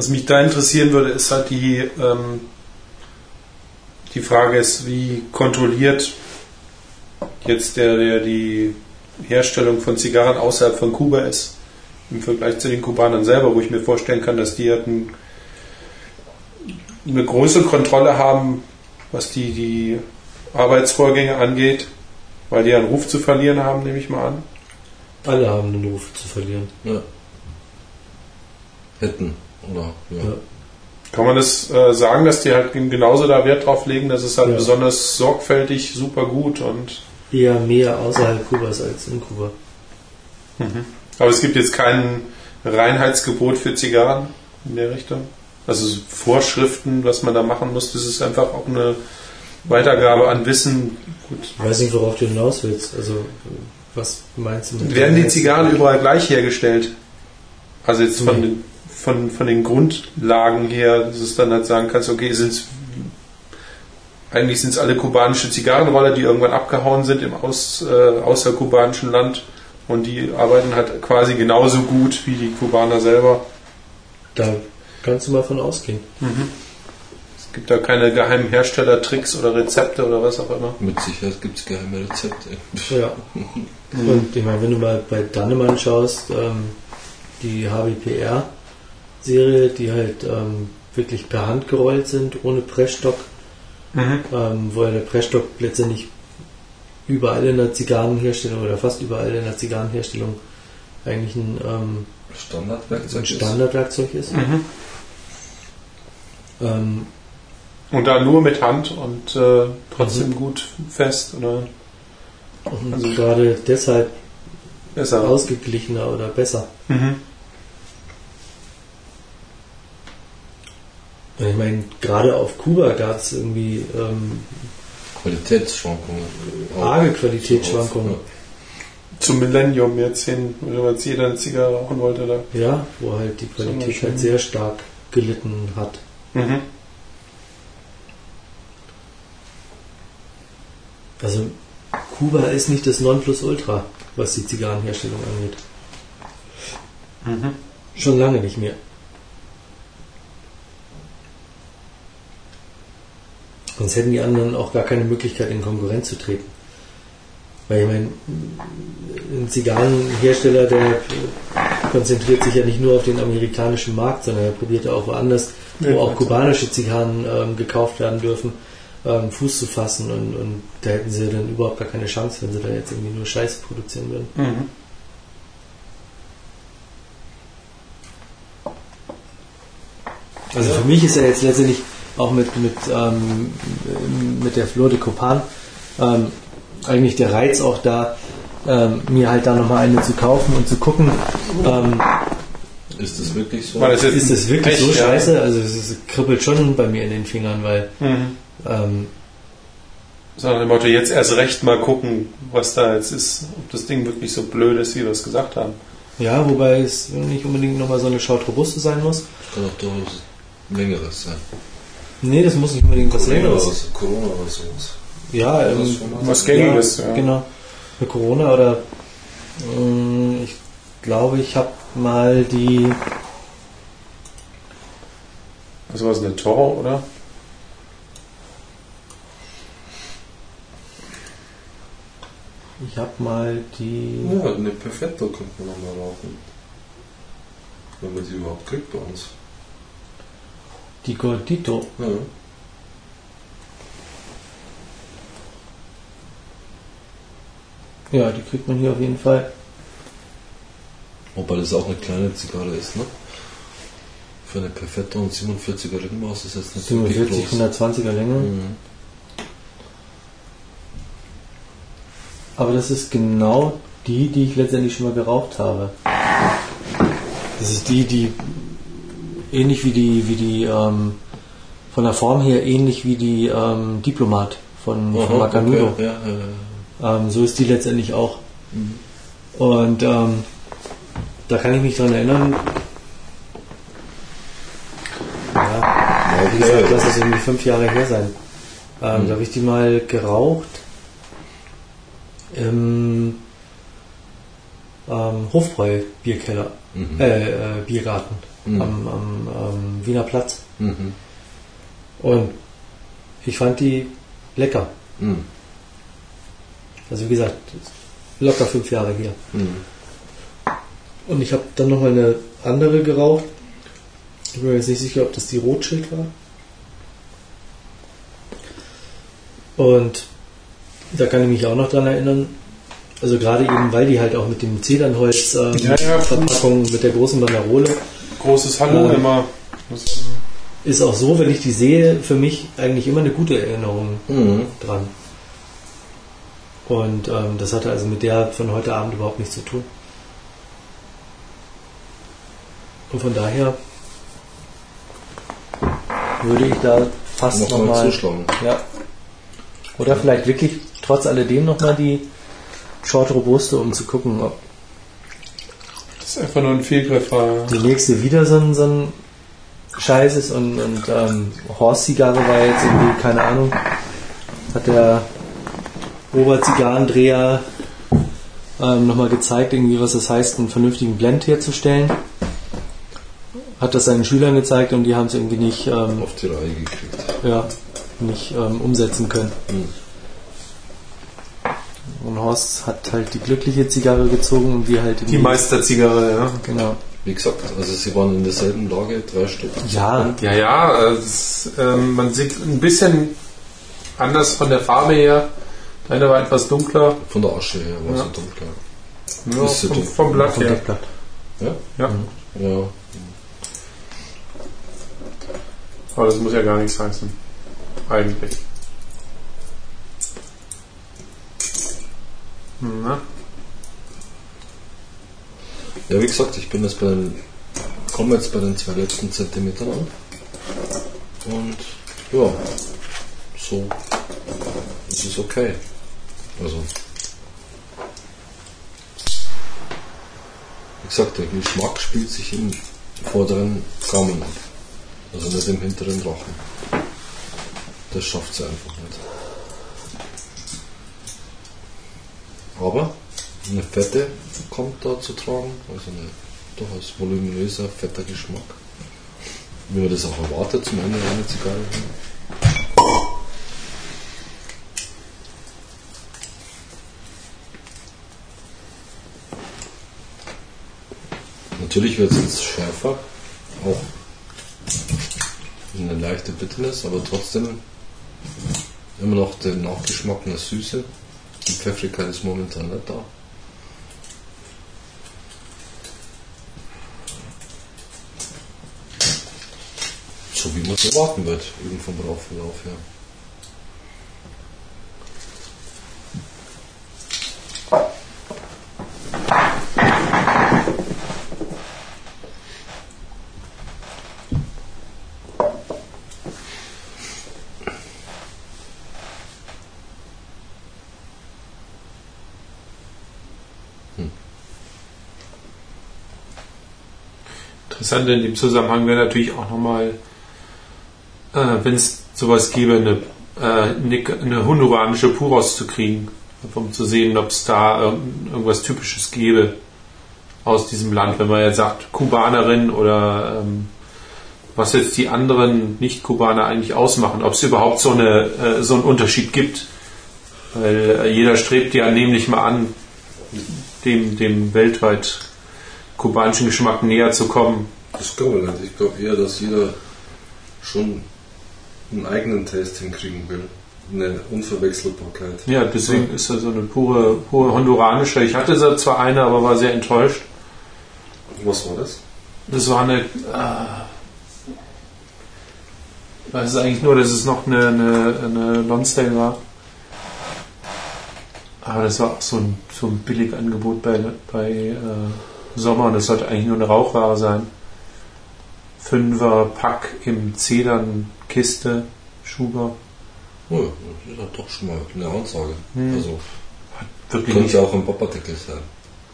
Was mich da interessieren würde, ist halt die, ähm, die Frage ist, wie kontrolliert jetzt der, der die Herstellung von Zigarren außerhalb von Kuba ist, im Vergleich zu den Kubanern selber, wo ich mir vorstellen kann, dass die halt ein, eine große Kontrolle haben, was die, die Arbeitsvorgänge angeht, weil die einen Ruf zu verlieren haben, nehme ich mal an. Alle haben den Ruf zu verlieren. Ja. Hätten, oder? Ja. Ja. Kann man das äh, sagen, dass die halt genauso da Wert drauf legen, dass es halt Ja. besonders sorgfältig, super gut und Eher mehr außerhalb Kubas als in Kuba. aber es gibt jetzt kein Reinheitsgebot für Zigarren in der Richtung. Also so Vorschriften, was man da machen muss, das ist einfach auch eine Weitergabe an Wissen. Gut. Ich weiß nicht, worauf du hinaus willst. Also, was meinst du mit Werden die Zigarren überall gleich hergestellt? Also jetzt von, Nee. den, von, von den Grundlagen her, dass es dann halt sagen kannst, okay, sind's eigentlich sind es alle kubanische Zigarrenroller, die irgendwann abgehauen sind im aus, äh, außerkubanischen Land und die arbeiten halt quasi genauso gut wie die Kubaner selber. Da kannst du mal von ausgehen. Es gibt da keine geheimen Herstellertricks oder Rezepte oder was auch immer. Mit Sicherheit gibt es geheime Rezepte. Ja. Und ich meine, wenn du mal bei Dannemann schaust, ähm, die HBPR-Serie, die halt ähm, wirklich per Hand gerollt sind, ohne Pressstock, ähm, wo ja der Pressstock letztendlich überall in der Zigarrenherstellung oder fast überall in der Zigarrenherstellung eigentlich ein ähm, Standardwerkzeug ein ist. Standardwerkzeug ist. Mhm. Ähm, Und da nur mit Hand und äh, trotzdem gut fest oder und Also- gerade deshalb besser. ausgeglichener oder besser. Mhm. Ich meine, gerade auf Kuba gab es irgendwie ähm, Qualitätsschwankungen. Arge Qualitätsschwankungen. Zum Millennium jetzt hin, wo jetzt jeder eine Zigarre rauchen wollte. Da. Ja, wo halt die Qualität halt sehr stark gelitten hat. Mhm. Also Kuba ist nicht das Nonplusultra, was die Zigarrenherstellung angeht. Mhm. Schon lange nicht mehr. Sonst hätten die anderen auch gar keine Möglichkeit, in Konkurrenz zu treten. Weil ich meine, ein Zigarrenhersteller, der konzentriert sich ja nicht nur auf den amerikanischen Markt, sondern er probiert ja auch woanders, wo Ja, auch kubanische Zigarren ähm, gekauft werden dürfen, ähm, Fuß zu fassen und, und da hätten sie dann überhaupt gar keine Chance, wenn sie da jetzt irgendwie nur Scheiß produzieren würden. Mhm. Also für mich ist ja jetzt letztendlich auch mit, mit, ähm, mit der Flor de Copan ähm, eigentlich der Reiz auch da, ähm, mir halt da nochmal eine zu kaufen und zu gucken, ähm, Ist das wirklich so? Weil es ist das wirklich Echt, so ja. scheiße? Also es, kribbelt schon bei mir in den Fingern, weil Mhm. ähm, So nach dem Motto, jetzt erst recht mal gucken, was da jetzt ist, ob das Ding wirklich so blöd ist, wie wir es gesagt haben. ja, wobei es nicht unbedingt nochmal so eine Schaut Robuste sein muss. kann auch durchaus längeres sein. Nee, das muss nicht unbedingt was Längeres Corona, Corona oder sowas. Ja, Das ähm, ist schon Was Gängiges, ja, ja. Genau. Für Corona oder ähm, ich glaube, ich habe mal die Was war es, eine Toro, oder? ich habe mal die Ja, eine Perfetto könnte man nochmal rauchen. Wenn man sie überhaupt kriegt bei uns. Die Gordito. Ja. Ja, die kriegt man hier auf jeden Fall. Wobei das auch eine kleine Zigarre ist, ne? Für eine Perfetto und 47er Ringmaus ist jetzt nicht 47, groß. 120er Länge. Mhm. Aber das ist genau die, die ich letztendlich schon mal geraucht habe. Das ist die, die ähnlich wie die, wie die ähm, von der Form her ähnlich wie die ähm, Diplomat von, von Aha, Macanudo. okay, ja. Ähm, so ist die letztendlich auch. Mhm. Und ähm, da kann ich mich dran erinnern. Ja, wie gesagt, lass es irgendwie fünf Jahre her sein. Ähm, Mhm. Da habe ich die mal geraucht im ähm, Hofbräu-Bierkeller, Mhm. äh, äh, Biergarten Mhm. am, am ähm, Wiener Platz. Mhm. Und ich fand die lecker. Mhm. Also wie gesagt, locker fünf Jahre her. Mhm. Und ich habe dann nochmal eine andere geraucht. Ich bin mir jetzt nicht sicher, ob das die Rotschild war. Und da kann ich mich auch noch dran erinnern. Also gerade eben, weil die halt auch mit dem Zedernholz ähm, Ja, ja, Verpackung mit der großen Banderole Großes Hallo Ähm, immer. Ist auch so, wenn ich die sehe, für mich eigentlich immer eine gute Erinnerung Mhm. dran. Und ähm, das hatte also mit der von heute Abend überhaupt nichts zu tun. Und von daher würde ich da fast Nochmal nochmal. zuschlagen. Ja. Oder vielleicht wirklich trotz alledem nochmal die Short Robuste, um zu gucken, ob einfach nur ein Fehlgriff war. die nächste wieder so ein, so ein Scheiß ist und, und ähm, Horst-Zigarre war jetzt irgendwie, keine Ahnung, hat der Oberzigarrendreher ähm, nochmal gezeigt, irgendwie, was es heißt, einen vernünftigen Blend herzustellen. Hat das seinen Schülern gezeigt und die haben es irgendwie nicht, ähm, Auf die Reihe gekriegt. ja, nicht ähm, umsetzen können. Mhm. Horst hat halt die glückliche Zigarre gezogen und wir halt Die Meisterzigarre, ja. Genau. Wie gesagt, also sie waren in derselben Lage, drei Stück. Ja, Ja, ja, äh, es, ähm, man sieht ein bisschen anders von der Farbe her. Deine war etwas dunkler. Von der Asche her war Ja. sie dunkler. Ja, Ist vom, vom Blatt her. Ja? Ja. Ja. Aber das muss ja gar nichts heißen. Eigentlich. Na, Ja, wie gesagt, ich bin jetzt bei den, komme jetzt bei den zwei letzten Zentimetern an. Und ja, so ist es okay. Also, wie gesagt, der Geschmack spielt sich im vorderen Gaumen ab. Also nicht im hinteren Rachen. Das schafft sie einfach nicht. Aber eine Fette kommt da zu tragen, also eine durchaus voluminöser, fetter Geschmack. Wie man das auch erwartet zum Ende einer Zigarre. Natürlich wird es jetzt schärfer, auch eine leichte Bitterness, aber trotzdem immer noch der Nachgeschmack einer Süße. Die Pfeffrigkeit ist momentan nicht da. So wie man es erwarten wird, eben vom Rauchverlauf her. Interessant in dem Zusammenhang wäre natürlich auch nochmal, äh, wenn es sowas gäbe, eine, äh, eine, honduranische Puros zu kriegen, um zu sehen, ob es da irgend- irgendwas Typisches gäbe aus diesem Land. Wenn man jetzt sagt, Kubanerin oder ähm, was jetzt die anderen Nicht-Kubaner eigentlich ausmachen, ob es überhaupt so, eine, äh, so einen Unterschied gibt. Weil äh, jeder strebt ja nämlich mal an, dem, dem weltweit kubanischen Geschmack näher zu kommen. Das glaube ich nicht. Ich glaube eher, dass jeder schon einen eigenen Taste hinkriegen will. Eine Unverwechselbarkeit. Ja, deswegen ist er so eine pure, pure honduranische. Ich hatte zwar eine, aber war sehr enttäuscht. Was war das? Das war eine. Äh, ich weiß es eigentlich nur, dass es noch eine, eine, eine Lonsdale war. Aber das war auch so ein, so ein Billigangebot bei, bei äh, Sommer und das sollte eigentlich nur eine Rauchware sein. Fünfer Pack im Zedern-Kiste, Schuber. Oh, ja, das ist doch schon mal eine Ansage. Hm. Also, Wirklich könnte ja auch ein Pappardeckel sein.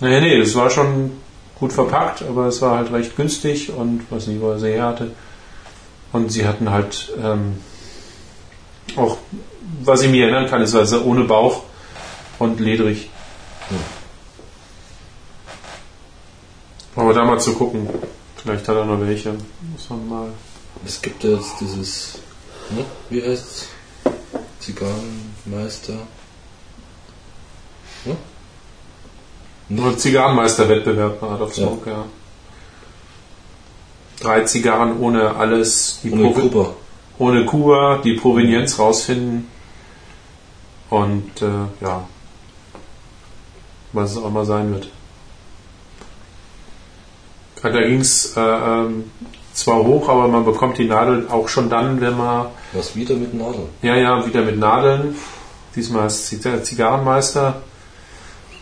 Nee, nee, das war schon gut verpackt, aber es war halt recht günstig und weiß nicht, wo sie her hatte. Und sie hatten halt ähm, auch, was ich mir erinnern kann, ist also ohne Bauch und ledrig. Hm. Aber da mal zu gucken. Vielleicht hat er noch welche. Muss man mal. Es gibt ja jetzt dieses, ne? wie heißt's? Zigarrenmeister. Ne? Nur Zigarrenmeister-Wettbewerb Art of Smoke, ja. Drei Zigarren ohne alles, die Ohne Pro- Kuba. ohne Kuba, die Provenienz rausfinden. Und äh, ja, was es auch immer sein wird. Ja, Da ging es äh, ähm, zwar hoch, aber man bekommt die Nadel auch schon dann, wenn man, Was wieder mit Nadeln. ja, ja, wieder mit Nadeln. Diesmal als Zig- Zigarrenmeister.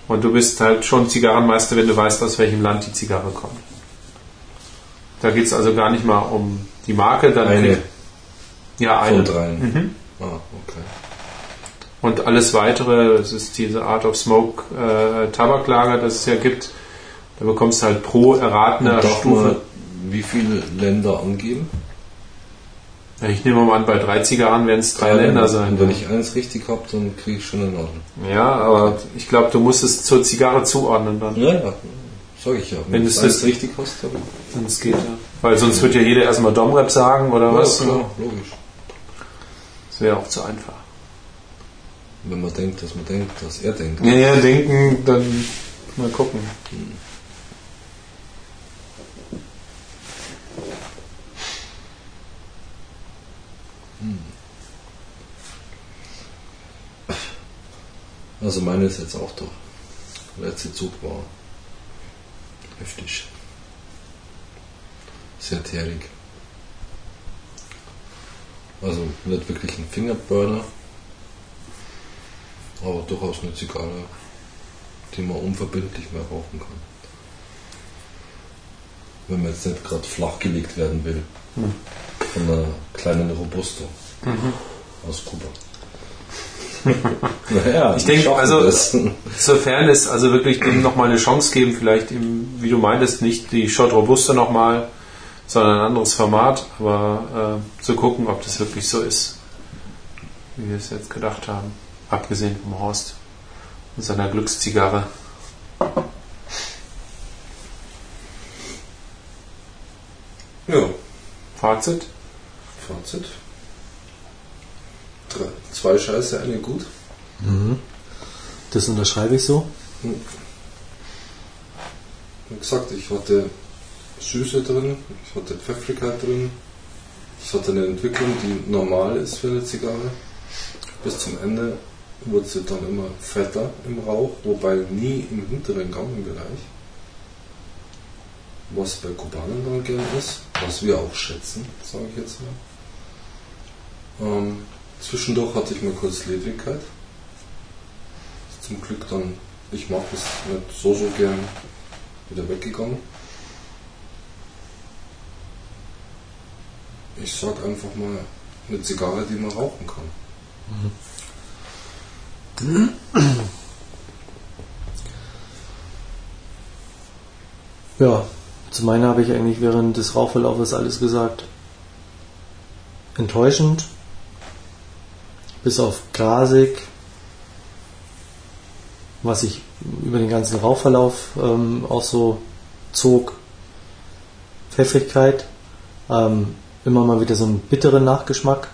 Und du bist halt schon Zigarrenmeister, wenn du weißt, aus welchem Land die Zigarre kommt. Da geht es also gar nicht mal um die Marke. Dann Eine ja, von eine. dreien. Mhm. Ah, okay. Und alles weitere, das ist diese Art of Smoke äh, Tabaklager, das es ja gibt. Da bekommst du halt pro erratener Stufe. wie viele Länder angeben? Ja, ich nehme mal an, bei drei Zigarren werden es drei Länder sein. Wenn ich eins richtig habe, dann kriege ich schon eine Nadel. Ja, aber ich glaube, du musst es zur Zigarre zuordnen dann, Ja, ja. Sag ich ja. Wenn du es eins das- richtig hast, dann. wenn es geht. Ja. Weil sonst wird ja jeder erstmal Domrep sagen oder was. Ja, klar, logisch. Das wäre auch zu einfach. Wenn man denkt, dass man denkt, dass er denkt. Ja, ja, denken, dann mal gucken. Also meine ist jetzt auch durch. Der letzte Zug war heftig. sehr teerig. Also nicht wirklich ein Fingerburner, aber durchaus eine Zigarre, die man unverbindlich mehr rauchen kann. Wenn man jetzt nicht gerade flachgelegt werden will. Von einer kleinen Robusto aus Kuba. Naja, Ich denke, also das. sofern es also wirklich dem nochmal eine Chance geben, vielleicht im, wie du meintest, nicht die Shot Robusta nochmal, sondern ein anderes Format, aber äh, zu gucken, ob das wirklich so ist, wie wir es jetzt gedacht haben. Abgesehen vom Horst und seiner Glückszigarre. Ja, Fazit? Fazit. Drei, zwei Scheiße, eine gut. Das unterschreibe ich so. Wie gesagt, ich hatte Süße drin, ich hatte Pfeffrigkeit drin, ich hatte eine Entwicklung, die normal ist für eine Zigarre. Bis zum Ende wurde sie dann immer fetter im Rauch, wobei nie im hinteren Gaumenbereich. Was bei Kubanern dann gern ist, was wir auch schätzen, sage ich jetzt mal. Ähm, zwischendurch hatte ich mal kurz Ledrigkeit. Ist Zum Glück dann, ich mag das nicht so so gern, wieder weggegangen. Ich sag einfach mal eine Zigarre, die man rauchen kann. Ja, zu meiner habe ich eigentlich während des Rauchverlaufes alles gesagt. Enttäuschend. Bis auf grasig. Was ich über den ganzen Rauchverlauf ähm, auch so zog. Pfeffrigkeit. Ähm, immer mal wieder so einen bitteren Nachgeschmack.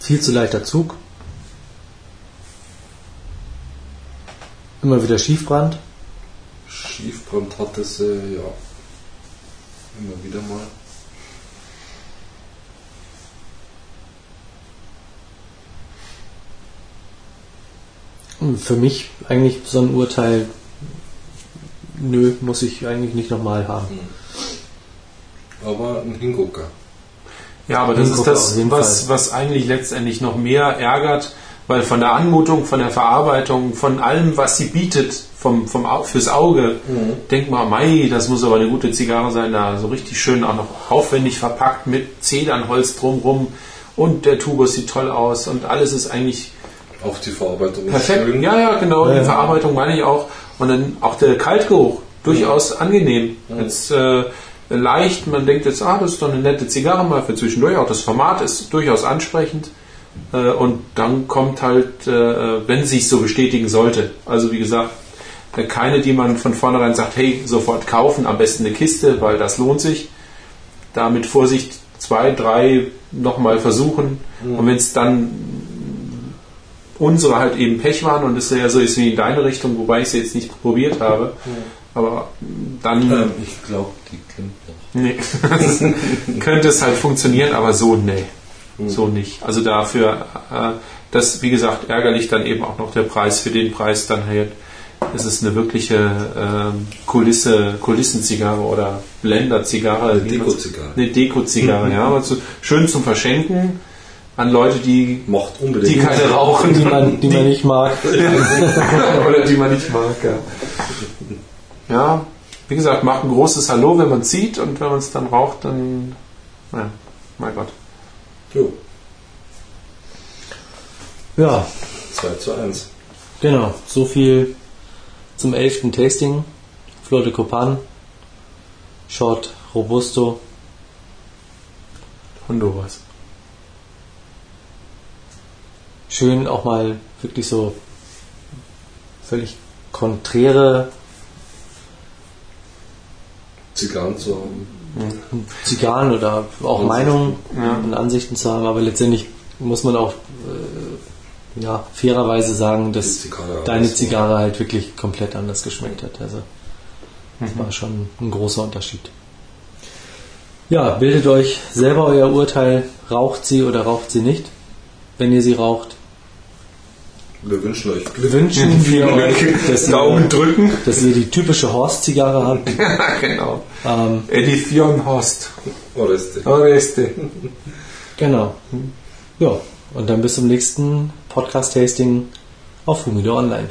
Viel zu leichter Zug. Immer wieder Schiefbrand. Schiefbrand hatte sie, ja. Immer wieder mal. Und Für mich eigentlich so ein Urteil, nö, muss ich eigentlich nicht nochmal haben. Aber ein Hingucker. Ja, aber das ist Hingucker das, auf jeden was, Fall. was eigentlich letztendlich noch mehr ärgert, weil von der Anmutung, von der Verarbeitung, von allem, was sie bietet, vom, vom, fürs Auge, denkt man, mei, das muss aber eine gute Zigarre sein, da so richtig schön auch noch aufwendig verpackt mit Zedernholz drumrum und der Tubus sieht toll aus und alles ist eigentlich Auch die Verarbeitung ist Perfekt. schön. Ja, ja, genau. Ja, die ja. Verarbeitung meine ich auch. Und dann auch der Kaltgeruch. Durchaus angenehm. Jetzt äh, leicht, man denkt jetzt, ah, das ist doch eine nette Zigarre mal für zwischendurch. Auch das Format ist durchaus ansprechend. Äh, und dann kommt halt, äh, wenn sich so bestätigen sollte. Also wie gesagt, keine, die man von vornherein sagt, hey, sofort kaufen, am besten eine Kiste, weil das lohnt sich. Da mit Vorsicht zwei, drei nochmal versuchen. Und wenn es dann unsere halt eben Pech waren und es ja so ist wie in deine Richtung, wobei ich sie jetzt nicht probiert habe. Aber dann Ähm, ich glaube, die kennt nee, könnte es halt funktionieren, aber so nee. So nicht. Also dafür, äh, das wie gesagt, ärgerlich dann eben auch noch der Preis für den Preis dann halt. Es ist eine wirkliche ähm, Kulisse, Kulissenzigarre oder Blenderzigarre. Deko-Zigarre. Eine Deko-Zigarre, ja. Aber zu, schön zum Verschenken an Leute, die, Macht unbedingt. die keine rauchen. Die man, die man nicht mag. Oder die man nicht mag, ja. Ja, wie gesagt, macht ein großes Hallo, wenn man es sieht und wenn man es dann raucht, dann, ja, mein Gott. Jo, Ja, 2 zu 1. genau. So viel zum 11. Tasting. Flotte Copan. Short Robusto. Honduras. Schön auch mal wirklich so völlig konträre Zigarren zu haben. Zigarren oder auch Ansichten. Meinungen Ja. und Ansichten zu haben, aber letztendlich muss man auch äh, ja, fairerweise sagen, dass Zigarre deine Zigarre halt wirklich komplett anders geschmeckt hat. Also das war schon ein großer Unterschied. Ja, bildet euch selber euer Urteil, raucht sie oder raucht sie nicht, wenn ihr sie raucht. Wir wünschen euch Wir wünschen wir euch, dass Daumen ihr, drücken. dass ihr die typische Horst-Zigarre habt. genau. Ähm, Edition Horst. Oreste. Oreste. genau. Ja, und dann bis zum nächsten Podcast-Tasting auf Humidor Online.